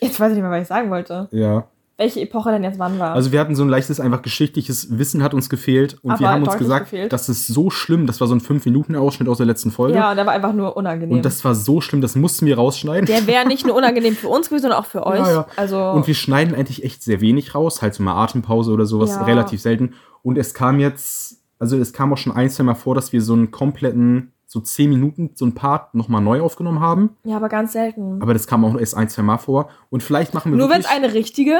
Jetzt weiß ich nicht mehr, was ich sagen wollte. Ja. Welche Epoche denn jetzt wann war. Also wir hatten so ein leichtes, einfach geschichtliches Wissen hat uns gefehlt. Und Aber wir haben uns gesagt, gefehlt. das ist so schlimm. Das war so ein 5-Minuten-Ausschnitt aus der letzten Folge. ja, und der war einfach nur unangenehm. Und das war so schlimm, das mussten wir rausschneiden. der wäre nicht nur unangenehm für uns gewesen, sondern auch für euch. Ja, ja. Also. Und wir schneiden eigentlich echt sehr wenig raus, halt so mal Atempause oder sowas, Ja. relativ selten. Und es kam jetzt, also es kam auch schon ein, zwei Mal vor, dass wir so einen kompletten, so 10 Minuten, so ein Part nochmal neu aufgenommen haben. ja, aber ganz selten. Aber das kam auch erst ein, zwei Mal vor. Und vielleicht machen wir Nur wenn es eine richtige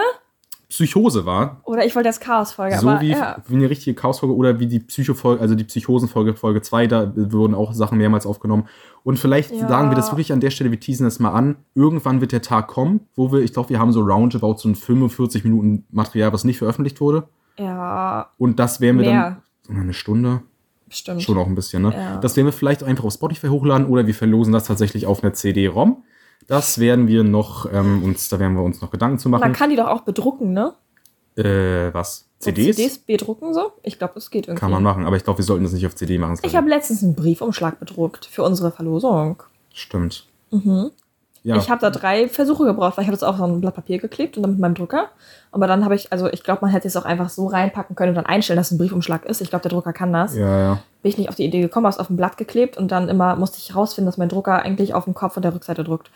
Psychose war. oder ich wollte das Chaos-Folge, so aber wie, ja. wie eine richtige Chaosfolge oder wie die Psychofolge, also die Psychosenfolge, Folge 2, da wurden auch Sachen mehrmals aufgenommen. Und vielleicht Ja. sagen wir das wirklich an der Stelle, wir teasen das mal an. Irgendwann wird der Tag kommen, wo wir, ich glaube, wir haben so roundabout so ein 45 Minuten Material, was nicht veröffentlicht wurde. Ja, Und das werden wir mehr. dann eine Stunde, Bestimmt. schon auch ein bisschen, ne? Ja. Das werden wir vielleicht einfach auf Spotify hochladen oder wir verlosen das tatsächlich auf einer CD-ROM. Das werden wir noch ähm, uns, da werden wir uns noch Gedanken zu Man machen. kann die doch auch bedrucken, ne? Äh, was? So CDs? CDs bedrucken so? Ich glaube, das geht irgendwie. Kann man machen, aber ich glaube, wir sollten das nicht auf CD machen. Ich habe letztens einen Briefumschlag bedruckt für unsere Verlosung. Stimmt. Mhm. Ja. Ich habe da drei Versuche gebraucht, weil ich habe das auf so ein Blatt Papier geklebt und dann mit meinem Drucker. Aber dann habe ich, also ich glaube, man hätte es auch einfach so reinpacken können und dann einstellen, dass es ein Briefumschlag ist. Ich glaube, der Drucker kann das. ja, ja. Bin ich nicht auf die Idee gekommen, habe es auf ein Blatt geklebt und dann immer musste ich herausfinden, dass mein Drucker eigentlich auf dem Kopf und der Rückseite druckt.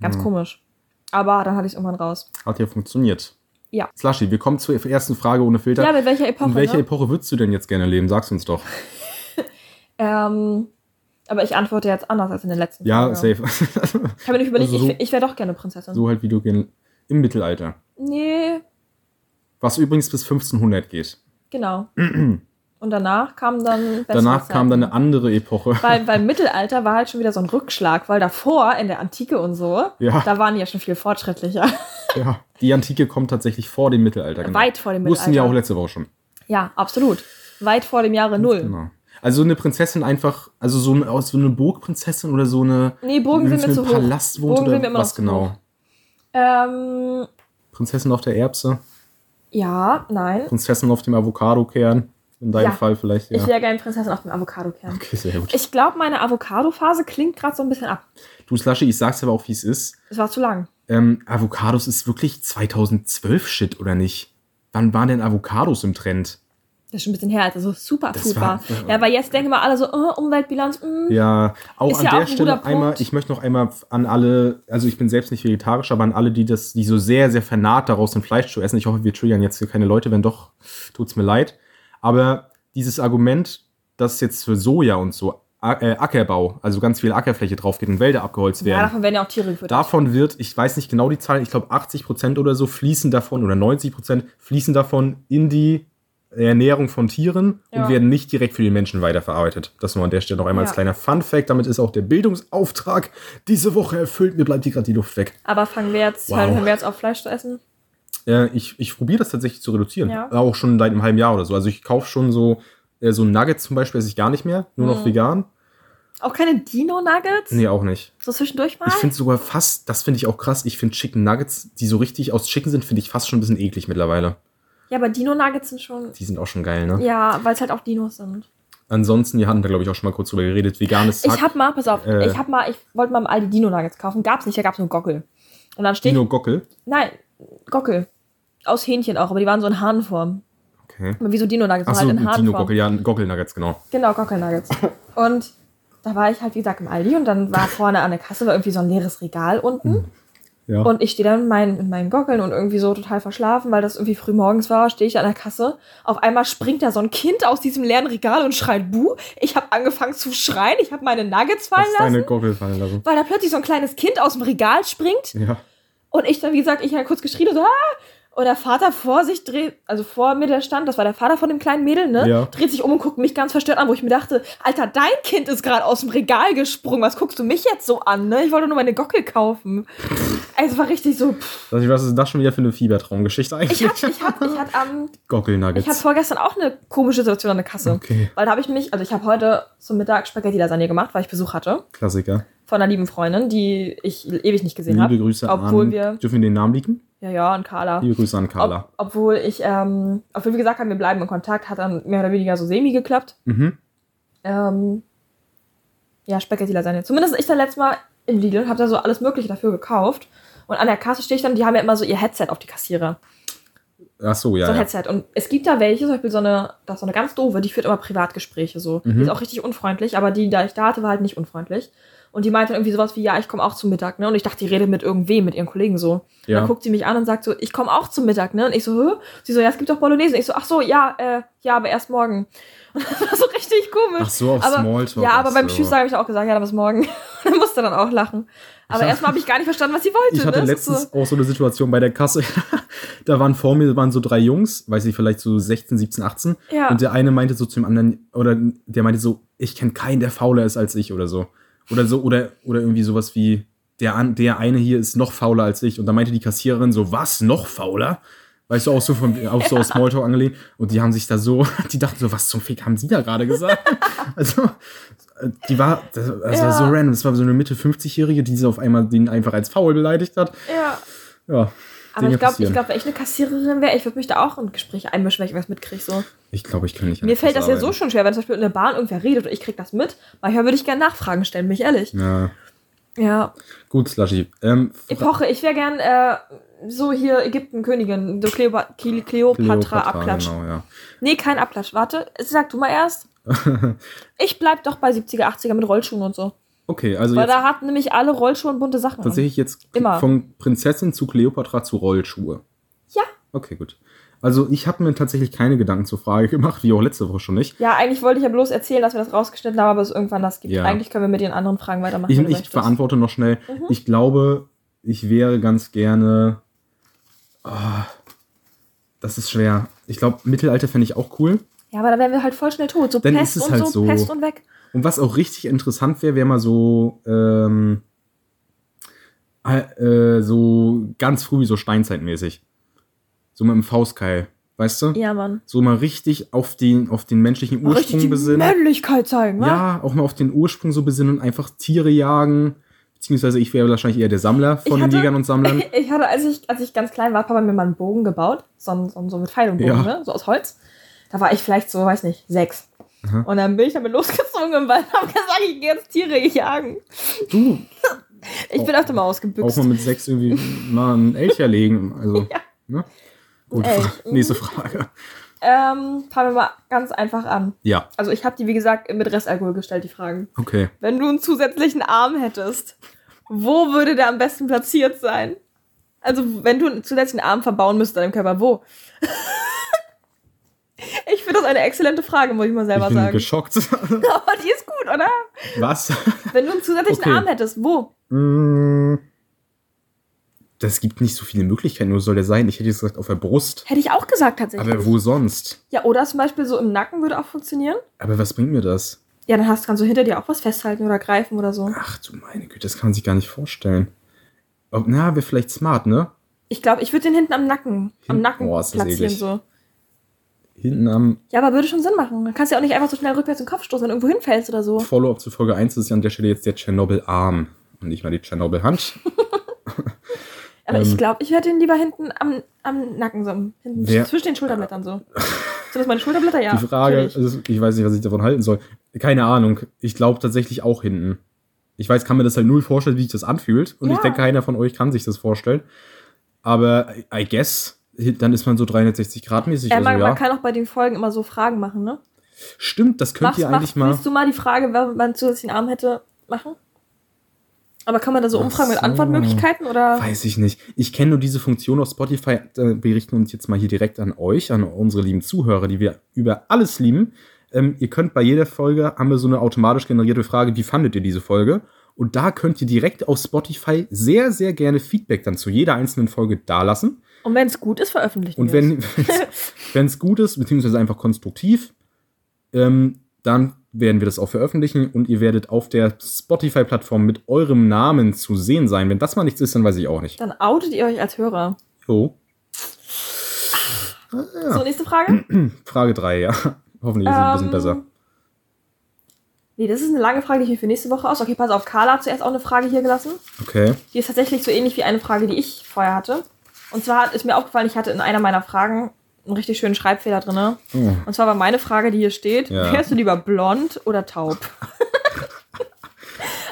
Ganz Mhm. komisch. Aber dann hatte ich es irgendwann raus. Hat ja funktioniert. Ja. Slushy, wir kommen zur ersten Frage ohne Filter. Ja, mit welcher Epoche? In welcher ne? Epoche würdest du denn jetzt gerne leben? Sag's uns doch. Ähm, Aber ich antworte jetzt anders als in den letzten Ja, Folge. safe. Ich habe mir nicht überlegt, Also so- ich, ich wäre doch gerne Prinzessin. so halt wie du gehen im Mittelalter. Nee, Was übrigens bis 1500 geht. genau. Und danach kam dann Danach kam dann Zeiten. eine andere Epoche. weil beim Mittelalter war halt schon wieder so ein Rückschlag, weil davor in der Antike und so, Ja. da waren die ja schon viel fortschrittlicher. Ja, die Antike kommt tatsächlich vor dem Mittelalter. Genau. Weit vor dem Wussten wir auch Mittelalter. letzte Woche schon. Ja, absolut. Weit vor dem Jahre Null. Genau. Also eine Prinzessin einfach, also so eine, aus so eine Burgprinzessin oder so eine Nee, Burgen sind in mir so zu hoch. Palast wohnt Burgen sind oder mir immer was genau? hoch. Ähm, Prinzessin auf der Erbse, ja, nein. Prinzessin auf dem Avocado-Kern. In deinem Ja. Fall vielleicht, ja. Ich wäre gerne Prinzessin auf dem Avocado-Kern. Okay, sehr gut. Ich glaube, meine Avocado-Phase klingt gerade so ein bisschen ab. Du Slushy, ich sag's aber auch, wie es ist. Es war zu lang. Ähm, Avocados ist wirklich 2012 Shit, oder nicht? Wann waren denn Avocados im Trend? Das ist schon ein bisschen her, als es so Superfood Das war- war. Ja, weil jetzt denken wir alle so, oh, Umweltbilanz, mm. Ja, auch Ist an ja der auch Stelle einmal, Punkt. ich möchte noch einmal an alle, also ich bin selbst nicht vegetarisch, aber an alle, die das, die so sehr, sehr vernarrt daraus sind, Fleisch zu essen. Ich hoffe, wir triggern jetzt hier keine Leute, wenn doch, tut's mir leid. Aber dieses Argument, dass jetzt für Soja und so äh, Ackerbau, also ganz viel Ackerfläche drauf geht und Wälder abgeholzt Ja, werden. davon werden ja auch Tiere gefüttert. Davon wird, ich weiß nicht genau die Zahl, ich glaube 80 Prozent oder so fließen davon oder 90 Prozent fließen davon in die Ernährung von Tieren Ja. und werden nicht direkt für die Menschen weiterverarbeitet. Das nur an der Stelle noch einmal als Ja. kleiner Fun Fact. Damit ist auch der Bildungsauftrag diese Woche erfüllt. Mir bleibt hier gerade die Luft weg. Aber fangen wir jetzt, Wow. hören wir jetzt auf Fleisch zu essen? Äh, ich ich probiere das tatsächlich zu reduzieren. Ja. Auch schon seit einem halben Jahr oder so. Also ich kaufe schon so, äh, so Nuggets zum Beispiel, esse ich gar nicht mehr. Nur noch Mhm. vegan. Auch keine Dino-Nuggets? Nee, auch nicht. So zwischendurch mal? Ich finde sogar fast, das finde ich auch krass, ich finde Chicken Nuggets, die so richtig aus Chicken sind, finde ich fast schon ein bisschen eklig mittlerweile. ja, aber Dino-Nuggets sind schon. Die sind auch schon geil, ne? Ja, weil es halt auch Dinos sind. Ansonsten, wir hatten da, glaube ich, auch schon mal kurz drüber geredet, veganes Hack. Ich hab mal, pass auf, Äh. ich hab mal, ich wollte mal im Aldi Dino-Nuggets kaufen. Gab's nicht, da gab's nur Gockel. Und dann steht. Dino Gockel. Nein, Gockel. Aus Hähnchen auch, aber die waren so in Hahnform. Okay. Aber Wie so Dino-Nuggets, nur Achso, halt in Dino Hahnform. Gockel, ja, Gockel Nuggets, genau. Genau, Gockel-Nuggets. Und da war ich halt, wie gesagt, im Aldi und dann war vorne an der Kasse war irgendwie so ein leeres Regal unten. Ja. Und ich stehe dann mit meinen, mit meinen Gockeln und irgendwie so total verschlafen, weil das irgendwie früh morgens war, stehe ich an der Kasse. Auf einmal springt da so ein Kind aus diesem leeren Regal und schreit Buh. Ich habe angefangen zu schreien, ich habe meine Nuggets fallen Hast deine lassen, Gockel fallen lassen. weil da plötzlich so ein kleines Kind aus dem Regal springt. Ja. Und ich dann, wie gesagt, ich habe kurz geschrien und so, ah! Und der Vater vor sich dreht, also vor mir der stand, das war der Vater von dem kleinen Mädel, ne? Ja. Dreht sich um und guckt mich ganz verstört an, wo ich mir dachte, Alter, dein Kind ist gerade aus dem Regal gesprungen. Was guckst du mich jetzt so an, ne? Ich wollte nur meine Gockel kaufen. Also es war richtig so, pff. Also, was ist das schon wieder für eine Fiebertraumgeschichte eigentlich? Ich hatte, ich hatte, ich hatte am, Gockel ich Nuggets. hatte vorgestern auch eine komische Situation an der Kasse. Okay, Weil da habe ich mich, also ich habe heute zum Mittag Spaghetti-Lasagne gemacht, weil ich Besuch hatte. Klassiker. Von einer lieben Freundin, die ich ewig nicht gesehen Liebe habe. Grüße Obwohl an. wir, Dürfen wir den Namen liegen? Ja, ja, und Carla. Liebe Grüße an Carla. Ob, obwohl ich, ähm, obwohl wir gesagt haben, wir bleiben in Kontakt, hat dann mehr oder weniger so semi geklappt. Mhm. Ähm, ja, Spaghetti-Lasagne. Zumindest ich dann letztes Mal im Lidl und habe da so alles Mögliche dafür gekauft. Und an der Kasse stehe ich dann, die haben ja immer so ihr Headset auf die Kassierer. Ach so, ja. so ein ja. Headset. Und es gibt da welche, zum Beispiel so eine, das ist so eine ganz doofe, die führt immer Privatgespräche so. Mhm. Die ist auch richtig unfreundlich, aber die, da ich da hatte, war halt nicht unfreundlich. Und die meinte dann irgendwie sowas wie, ja, ich komme auch zum Mittag, ne? Und ich dachte, die redet mit irgendwem, mit ihren Kollegen so. Und Ja. dann guckt sie mich an und sagt so, ich komme auch zum Mittag, ne? Und ich so, Hö? Sie so, ja, es gibt doch Bolognese. Und ich so, ach so, ja, äh, ja, aber erst morgen. Und das war so richtig komisch. Ach so, auf aber, Smalltalk. Ja, aber beim so. Tschüss habe ich auch gesagt, ja, dann bis morgen. dann musste dann auch lachen. Aber erstmal habe ich gar nicht verstanden, was sie wollte. Ich hatte ne? Letztens auch so eine Situation bei der Kasse. da waren vor mir waren so drei Jungs, weiß ich, vielleicht so 16, 17, 18. So, ja. Und der eine meinte so zum anderen, oder der meinte so, ich kenne keinen, der fauler ist als ich oder so. Oder so, oder, oder irgendwie sowas wie, der, an, der eine hier ist noch fauler als ich. Und da meinte die Kassiererin so, was, noch fauler? Weißt du, auch so, von, auch so aus Smalltalk angelehnt. Und die haben sich da so, die dachten so, was zum Fick haben sie da gerade gesagt? also, die war, das, das war Ja. so random. Das war so eine Mitte 50-Jährige, die sie auf einmal den einfach als faul beleidigt hat. ja. Ja. Aber Dinge ich glaube, glaub, wenn ich eine Kassiererin wäre, ich würde mich da auch in Gespräche einmischen, wenn ich was mitkriege. So. Ich glaube, ich kann nicht. Mir fällt das Kasse ja so arbeiten. schon schwer, wenn zum Beispiel in der Bahn irgendwer redet und ich krieg das mit. Manchmal würde ich gerne Nachfragen stellen, bin ich ehrlich. Ja, Ja. gut, Slushy. Ähm, Epoche, ich wäre gern äh, so hier Ägypten-Königin, so Cleopa Cle- Cleopatra abklatsch. Genau, ja. Nee, kein Abklatsch. Warte, sag du mal erst. ich bleib doch bei 70er, 80er mit Rollschuhen und so. Okay, also Weil da hatten nämlich alle Rollschuhe und bunte Sachen. tatsächlich jetzt Immer. von Prinzessin zu Kleopatra zu Rollschuhe. Ja. Okay, gut. Also ich habe mir tatsächlich keine Gedanken zur Frage gemacht, wie auch letzte Woche schon nicht. Ja, eigentlich wollte ich ja bloß erzählen, dass wir das rausgeschnitten haben, aber es irgendwann das gibt. Ja. Eigentlich können wir mit den anderen Fragen weitermachen. Ich, ich verantworte noch schnell. Mhm. Ich glaube, ich wäre ganz gerne. Ah, das ist schwer. Ich glaube, Mittelalter fände ich auch cool. Ja, aber da wären wir halt voll schnell tot. So Dann Pest ist es und halt so, so. Pest und weg. Und was auch richtig interessant wäre, wäre mal so, ähm, äh, so ganz früh, so Steinzeitmäßig. So mit dem Faustkeil, weißt du? Ja, Mann. So mal richtig auf den, auf den menschlichen Mal richtig Ursprung die besinnen. Männlichkeit zeigen, wa? Ja, auch mal auf den Ursprung so besinnen und einfach Tiere jagen. Beziehungsweise ich wäre wahrscheinlich eher der Sammler von Ich den hatte- Jägern und Sammlern. Ich hatte, als ich, als ich ganz klein war, Papa mir mal einen Bogen gebaut. So, so, so mit Pfeil und Bogen, Ja. ne? So aus Holz. Da war ich vielleicht so, weiß nicht, sechs. Aha. Und dann bin ich damit losgezogen im Wald und hab gesagt, ich gehe jetzt Tiere jagen. Du, Ich bin öfter mal auch ausgebüxt. mal mit sechs irgendwie mal ein Elch erlegen. Also, Ja. ne? Gut, nächste Frage. Ähm, fangen wir mal ganz einfach an. Ja, Also ich habe die, wie gesagt, mit Restalkohol gestellt, die Fragen. okay. Wenn du einen zusätzlichen Arm hättest, wo würde der am besten platziert sein? Also, wenn du einen zusätzlichen Arm verbauen müsstest an deinem Körper, wo? Ich finde das eine exzellente Frage, muss ich mal Ich selber bin sagen. geschockt. Aber die ist gut, oder? Was? Wenn du einen zusätzlichen Okay. Arm hättest, wo? Mm, Das gibt nicht so viele Möglichkeiten. Wo soll der sein? Ich hätte jetzt gesagt auf der Brust. Hätte ich auch gesagt tatsächlich. Aber wo sonst? ja, oder zum Beispiel so im Nacken würde auch funktionieren. Aber was bringt mir das? Ja, dann hast, kannst du hinter dir auch was festhalten oder greifen oder so. Ach du meine Güte, das kann man sich gar nicht vorstellen. Ob, na, wäre vielleicht smart, ne? Ich glaube, ich würde den hinten am Nacken, am Hin- Nacken Oh, ist das platzieren so. Hinten am Ja, aber würde schon Sinn machen. Dann kannst du ja auch nicht einfach so schnell rückwärts den Kopf stoßen, wenn du irgendwo hinfällst oder so. Follow-up zu Folge 1 ist ja an der Stelle jetzt der Tschernobyl-Arm und nicht mal die Tschernobyl-Hand. Aber Ähm, ich glaube, ich hätte ihn lieber hinten am, am Nacken, so hinten Wer- zwischen den Schulterblättern so. Sind das meine Schulterblätter? Ja. die Frage, also ich weiß nicht, was ich davon halten soll. Keine Ahnung. Ich glaube tatsächlich auch hinten. Ich weiß, kann mir das halt null vorstellen, wie sich das anfühlt. Und Ja. ich denke, keiner von euch kann sich das vorstellen. Aber I guess, dann ist man so 360 Grad mäßig. Also, man, ja. man kann auch bei den Folgen immer so Fragen machen, ne? Stimmt, das könnt Machst, ihr eigentlich machst, mal. Willst du mal die Frage, wenn man einen zusätzlichen Arm hätte, machen? Aber kann man da so umfragen mit so. Antwortmöglichkeiten oder? Weiß ich nicht. Ich kenne nur diese Funktion auf Spotify. Äh, wir richten uns jetzt mal hier direkt an euch, an unsere lieben Zuhörer, die wir über alles lieben. Ähm, ihr könnt bei jeder Folge, haben wir so eine automatisch generierte Frage, wie fandet ihr diese Folge? Und da könnt ihr direkt auf Spotify sehr, sehr gerne Feedback dann zu jeder einzelnen Folge dalassen. Und wenn es gut ist, veröffentlichen Und wenn wenn es gut ist, beziehungsweise einfach konstruktiv, ähm, dann werden wir das auch veröffentlichen und ihr werdet auf der Spotify-Plattform mit eurem Namen zu sehen sein. Wenn das mal nichts ist, dann weiß ich auch nicht. Dann outet ihr euch als Hörer. Jo. So, nächste Frage. Frage 3, ja. Hoffentlich ist es ein bisschen Ähm, besser. Nee, das ist eine lange Frage, die ich mir für nächste Woche aus. Okay, pass auf, Carla hat zuerst auch eine Frage hier gelassen. Okay. Die ist tatsächlich so ähnlich wie eine Frage, die ich vorher hatte. Und zwar ist mir aufgefallen, ich hatte in einer meiner Fragen einen richtig schönen Schreibfehler drin. Oh. Und zwar war meine Frage, die hier steht, Ja. wärst du lieber blond oder taub?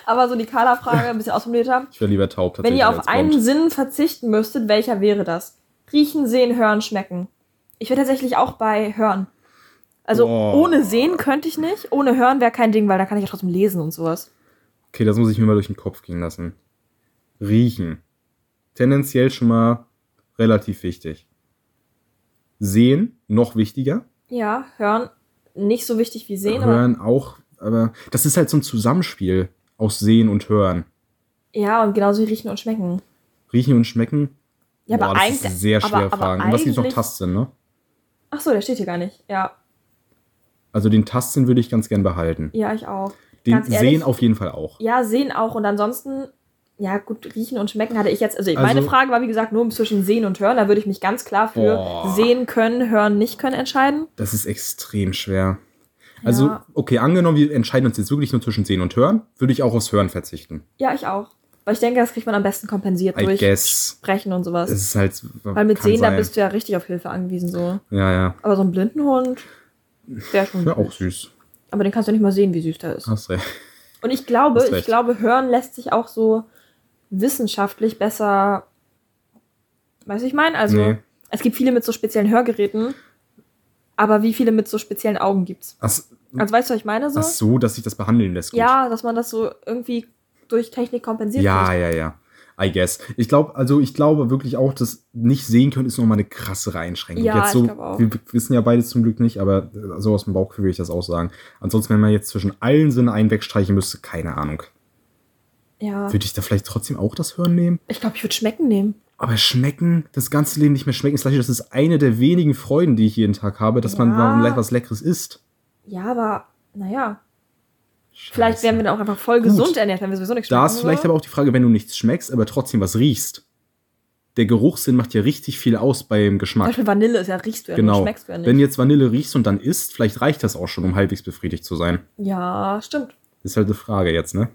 Aber so die Carla-Frage, ein bisschen ausformulierter. Ich wäre lieber taub Wenn tatsächlich. ihr auf einen blond. Sinn verzichten müsstet, welcher wäre das? Riechen, sehen, hören, schmecken. Ich wäre tatsächlich auch bei hören. Also Boah. ohne sehen könnte ich nicht. Ohne hören wäre kein Ding, weil da kann ich ja trotzdem lesen und sowas. Okay, das muss ich mir mal durch den Kopf gehen lassen. Riechen. Tendenziell schon mal relativ wichtig. Sehen, noch wichtiger. Ja, hören nicht so wichtig wie sehen, aber Hören auch, aber das ist halt so ein Zusammenspiel aus Sehen und Hören. ja, und genauso wie riechen und schmecken. Riechen und Schmecken. Ja, Boah, aber das eigentlich. ist sehr schwer aber, aber Fragen. Und was gibt's noch Tastsinn, ne? Ach so, der steht hier gar nicht. Ja, Also den Tastsinn würde ich ganz gern behalten. ja, ich auch. Den ehrlich? Sehen auf jeden Fall auch. Ja, sehen auch. Und ansonsten, ja, gut, riechen und schmecken hatte ich jetzt. Also, Also- meine Frage war, wie gesagt, nur zwischen sehen und hören. Da würde ich mich ganz klar für Boah. sehen können, hören nicht können entscheiden. Das ist extrem schwer. Also, Ja. okay, angenommen, wir entscheiden uns jetzt wirklich nur zwischen Sehen und Hören, würde ich auch aufs Hören verzichten. Ja, ich auch. Weil ich denke, das kriegt man am besten kompensiert I durch guess. Sprechen und sowas. Es ist halt. Weil mit Sehen, da sein. bist du ja richtig auf Hilfe angewiesen. so. Ja, ja. Aber so ein Blindenhund wäre schon. Ja, süß. auch süß. Aber den kannst du nicht mal sehen, wie süß der ist. Hast recht. Und ich glaube, ich glaube, Hören lässt sich auch so wissenschaftlich besser. Weißt du, ich meine? Also, Nee. es gibt viele mit so speziellen Hörgeräten, aber wie viele mit so speziellen Augen gibt's? Ach, Also, weißt du, was ich meine? So? ach so, dass sich das behandeln lässt. Gut. Ja, dass man das so irgendwie durch Technik kompensiert. Ja, kriegt. ja, ja. I guess. Ich glaube, also ich glaube wirklich auch, dass nicht sehen können ist nochmal eine krassere Einschränkung. Ja, jetzt ich so, glaub auch. Wir wissen ja beide zum Glück nicht, aber so aus dem Bauchgefühl würde ich das auch sagen. Ansonsten, wenn man jetzt zwischen allen Sinnen einen wegstreichen müsste, keine Ahnung. Ja. Würde ich da vielleicht trotzdem auch das Hören nehmen? Ich glaube, ich würde schmecken nehmen. Aber schmecken, das ganze Leben nicht mehr schmecken, das ist eine der wenigen Freuden, die ich jeden Tag habe, dass man Ja. mal vielleicht was Leckeres isst. Ja, aber naja. Vielleicht wären wir dann auch einfach voll Gut. gesund ernährt, wenn wir sowieso nichts schmecken. Da ist vielleicht so. aber auch die Frage, wenn du nichts schmeckst, aber trotzdem was riechst. Der Geruchssinn macht ja richtig viel aus beim Zum Geschmack. Beispiel Vanille ist ja, riechst du ja, Genau. schmeckst du ja nicht. Wenn du jetzt Vanille riechst und dann isst, vielleicht reicht das auch schon, um halbwegs befriedigt zu sein. ja, stimmt. Ist halt eine Frage jetzt, ne?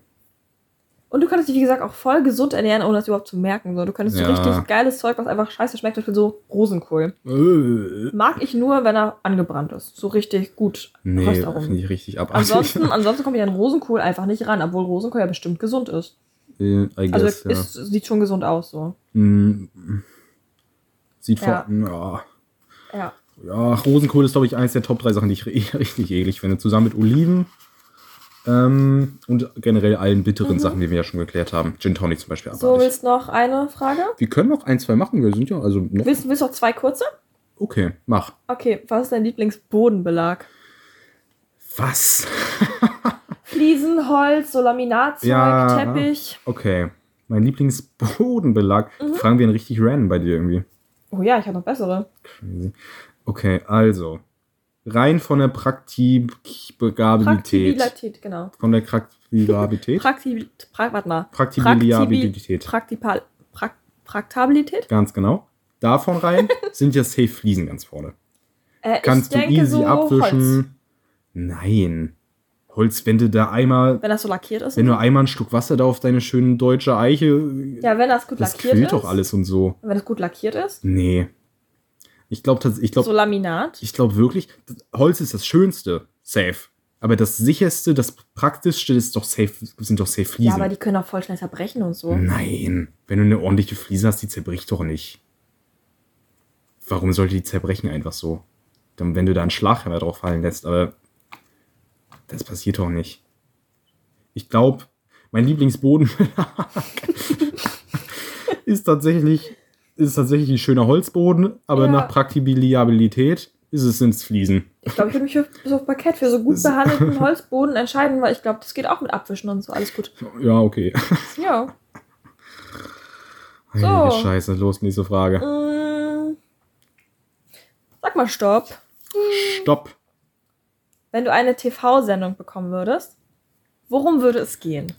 Und du könntest dich, wie gesagt, auch voll gesund ernähren, ohne das überhaupt zu merken. So, du könntest Ja. so richtig geiles Zeug, was einfach scheiße schmeckt, zum Beispiel so Rosenkohl. Äh, Mag ich nur, wenn er angebrannt ist. So richtig gut. nee, finde ich richtig abartig. Ansonsten, ansonsten komme ich an Rosenkohl einfach nicht ran, obwohl Rosenkohl ja bestimmt gesund ist. I Also guess, ja. ist, sieht schon gesund aus, so. Mm, Sieht Ja. von. Ja. Ja. Ja, Rosenkohl ist, glaube ich, eines der Top 3 Sachen, die ich ri- richtig eklig finde. Zusammen mit Oliven ähm, und generell allen bitteren Sachen, die wir ja schon geklärt haben. Gin Tonic zum Beispiel Mhm. So, willst noch eine Frage? wir können noch ein, zwei machen. Wir sind ja also noch. Willst, willst du noch zwei kurze? Okay, mach. Okay, was ist dein Lieblingsbodenbelag? Was? Fliesen, Holz, so Laminatzeug, Ja. Teppich. Okay. Mein Lieblingsbodenbelag. Mhm. Fragen wir ihn richtig random bei dir irgendwie. Oh ja, ich habe noch bessere. Crazy. Okay, also. Rein von der Praktikabilität. Praktibilität, genau. Von der Praktikabilität. Praktibil, pra, warte mal. Praktibilität. Praktipal, prak, Praktabilität? Ganz genau. Davon rein sind ja safe Fliesen ganz vorne. Äh, Kannst du easy so abwischen. Holz. Nein. Holz, wenn du da einmal, Wenn das so lackiert ist. wenn du einmal ein Stück Wasser da auf deine schöne deutsche Eiche, ja, wenn das gut das lackiert quillt ist. doch alles und so. Wenn das gut lackiert ist. Nee. Ich glaube ich glaub, so Laminat. ich glaub wirklich, das- Holz ist das Schönste. Safe. Aber das sicherste, das praktischste ist doch safe, sind doch safe Ja, Fliesen. aber die können auch voll schnell zerbrechen und so. Nein. Wenn du eine ordentliche Fliese hast, die zerbricht doch nicht. Warum sollte die zerbrechen einfach so? Dann, wenn du da einen Schlaghammer drauf fallen lässt, aber das passiert doch nicht. Ich glaube, mein Lieblingsboden ist tatsächlich ist tatsächlich ein schöner Holzboden, aber Ja. nach Praktikabilität ist es ins Fliesen. Ich glaube, ich würde mich für, bis auf Parkett für so gut behandelten Holzboden entscheiden, weil ich glaube, das geht auch mit Abwischen und so. Alles gut. Ja, okay. Ja. Heilige So. Scheiße, los, nächste Frage. Mm. Sag mal Stopp. Stopp. Wenn du eine TV-Sendung bekommen würdest, worum würde es gehen?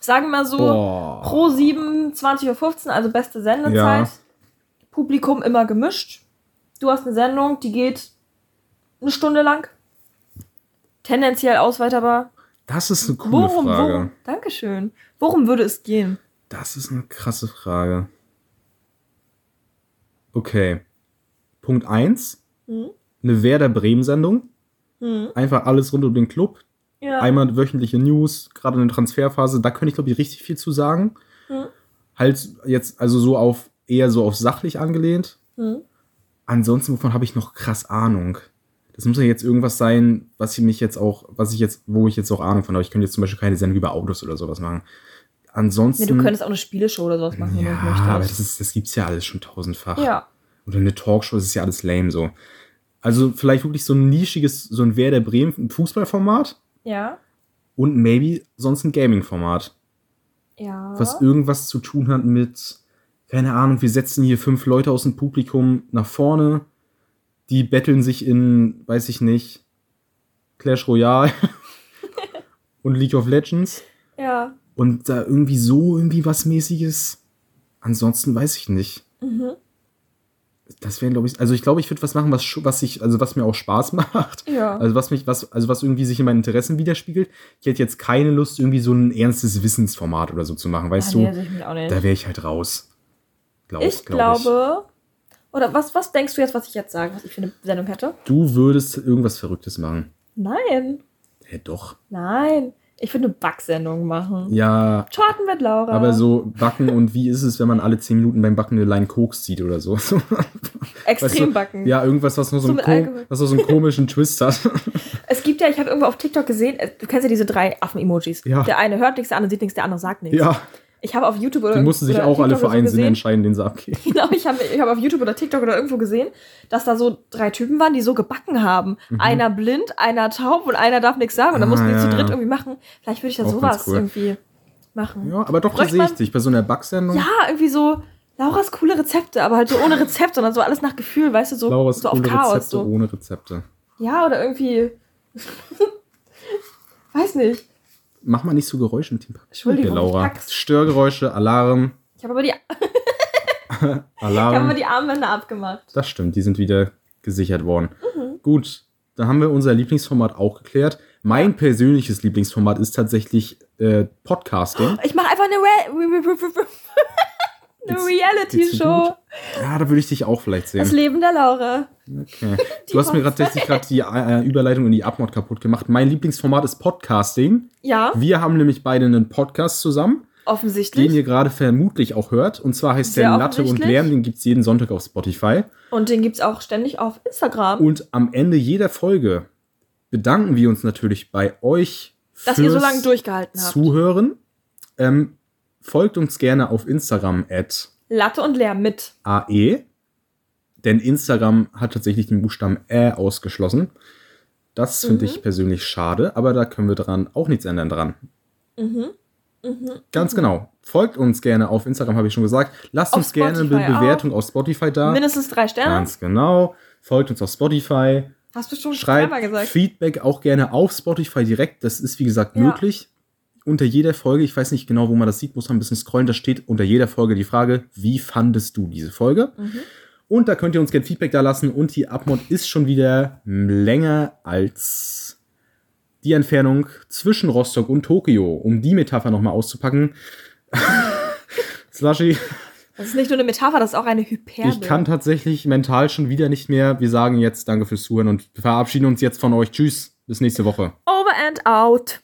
Sagen wir mal so, Boah. pro 7, 20.15 Uhr, also beste Sendezeit. Ja. Publikum immer gemischt. Du hast eine Sendung, die geht eine Stunde lang. Tendenziell ausweiterbar. Das ist eine coole Worum, Frage. worum? Dankeschön. Worum würde es gehen? Das ist eine krasse Frage. Okay. Punkt 1. Hm? Eine Werder Bremen-Sendung. Hm? Einfach alles rund um den Club. Ja. Einmal wöchentliche News, gerade in der Transferphase. Da könnte ich, glaube ich, richtig viel zu sagen. Hm? Halt jetzt, also so auf, eher so auf sachlich angelehnt. Hm? Ansonsten, wovon habe ich noch krass Ahnung? Das muss ja jetzt irgendwas sein, was ich mich jetzt auch, was ich jetzt, wo ich jetzt auch Ahnung von habe. Ich könnte jetzt zum Beispiel keine Sendung über Autos oder sowas machen. Ansonsten. Nee, du könntest auch eine Spieleshow oder sowas machen, wenn ja, du möchtest. aber das, ist, das gibt's ja alles schon tausendfach. ja. Oder eine Talkshow, das ist ja alles lame so. Also vielleicht wirklich so ein nischiges, so ein Werder Bremen Fußballformat Ja. und maybe sonst ein Gaming-Format, Ja. was irgendwas zu tun hat mit, keine Ahnung, wir setzen hier fünf Leute aus dem Publikum nach vorne, die betteln sich in, weiß ich nicht, Clash Royale und League of Legends ja. und da irgendwie so irgendwie was mäßiges. Ansonsten weiß ich nicht. Mhm. Das wäre, glaube ich, also ich glaube, ich würde was machen, was, was ich, also was mir auch Spaß macht. Ja. Also was mich, was, also was irgendwie sich in meinen Interessen widerspiegelt. Ich hätte jetzt keine Lust, irgendwie so ein ernstes Wissensformat oder so zu machen, weißt nee, du? auch nicht. Da wäre ich halt raus. Glaub, ich glaub glaube. Oder was, was denkst du jetzt, was ich jetzt sage, was ich für eine Sendung hätte? Du würdest irgendwas Verrücktes machen. Nein. Hä, doch. Nein. Ich würde eine Backsendung machen. Ja, Torten mit Laura. aber so backen und wie ist es, wenn man alle 10 Minuten beim Backen eine Line Koks zieht oder so? Extrem Weißt du, backen. Ja, irgendwas, was noch so, So einen, was so einen komischen Twist hat. Es gibt ja, ich habe irgendwo auf TikTok gesehen, äh, du kennst ja diese drei Affen-Emojis. Ja. Der eine hört nichts, der andere sieht nichts, der andere sagt nichts. ja. Ich habe auf YouTube oder Die mussten sich auch alle TikTok für oder so einen Sinn entscheiden, den sie abgeben. Genau, ich habe ich hab auf YouTube oder TikTok oder irgendwo gesehen, dass da so drei Typen waren, die so gebacken haben. Einer blind, einer taub und einer darf nichts sagen. Und dann Mhm. Ah, mussten die ja, zu dritt irgendwie machen. Vielleicht würde ich da Auch sowas cool. irgendwie machen. Ja, aber doch, da sehe ich dich. Bei so einer Backsendung. Ja, irgendwie so Lauras coole Rezepte, aber halt so ohne Rezept, sondern so alles nach Gefühl, weißt du, so, Lauras so auf coole Chaos. Rezepte So. ohne Rezepte. Ja, oder irgendwie. Weiß nicht. Mach mal nicht so Geräusche mit dem Papier, Entschuldigung, Laura. ich. Störgeräusche, Alarm, Ich habe aber, die- ich hab Alarm. aber die Armbänder abgemacht. Das stimmt, die sind wieder gesichert worden. Mhm. Gut, dann haben wir unser Lieblingsformat auch geklärt. Mein persönliches Lieblingsformat ist tatsächlich äh, Podcasting. Ich mache einfach eine, Re eine Reality-Show. Ja, da würde ich dich auch vielleicht Das sehen. Leben der Laura. Okay. Du hast mir gerade tatsächlich gerade die äh, Überleitung in die Abmod kaputt gemacht. Mein Lieblingsformat ist Podcasting. Ja, Wir haben nämlich beide einen Podcast zusammen, den offensichtlich. ihr gerade vermutlich auch hört. Und zwar heißt Sehr der Latte und. Lärm. Den gibt es jeden Sonntag auf Spotify. Und den gibt's auch ständig auf Instagram. Und am Ende jeder Folge bedanken wir uns natürlich bei euch dass ihr so lange durchgehalten habt. Zuhören. Ähm, folgt uns gerne auf Instagram at Latte und Lärm mit. AE. Denn Instagram hat tatsächlich den Buchstaben Ä ausgeschlossen. Das finde Mhm. ich persönlich schade, aber da können wir dran auch nichts ändern dran. Mhm. Mhm. Ganz genau. Folgt uns gerne auf Instagram, habe ich schon gesagt. Lasst Auf uns gerne eine Spotify Bewertung auf Spotify da. Mindestens drei Sterne. Ganz genau. Folgt uns auf Spotify. Hast du schon Schreibt dreimal gesagt. Feedback auch gerne auf Spotify direkt. Das ist, wie gesagt, Ja. möglich. Unter jeder Folge, ich weiß nicht genau, wo man das sieht, muss man ein bisschen scrollen. Da steht unter jeder Folge die Frage, wie fandest du diese Folge? Mhm. Und da könnt ihr uns gerne Feedback da lassen. Und die Abmod ist schon wieder länger als die Entfernung zwischen Rostock und Tokio. Um die Metapher nochmal auszupacken. Slushy, Das ist nicht nur eine Metapher, das ist auch eine Hyperbel. ich kann tatsächlich mental schon wieder nicht mehr. Wir sagen jetzt Danke fürs Zuhören und verabschieden uns jetzt von euch. Tschüss, bis nächste Woche. Over and out.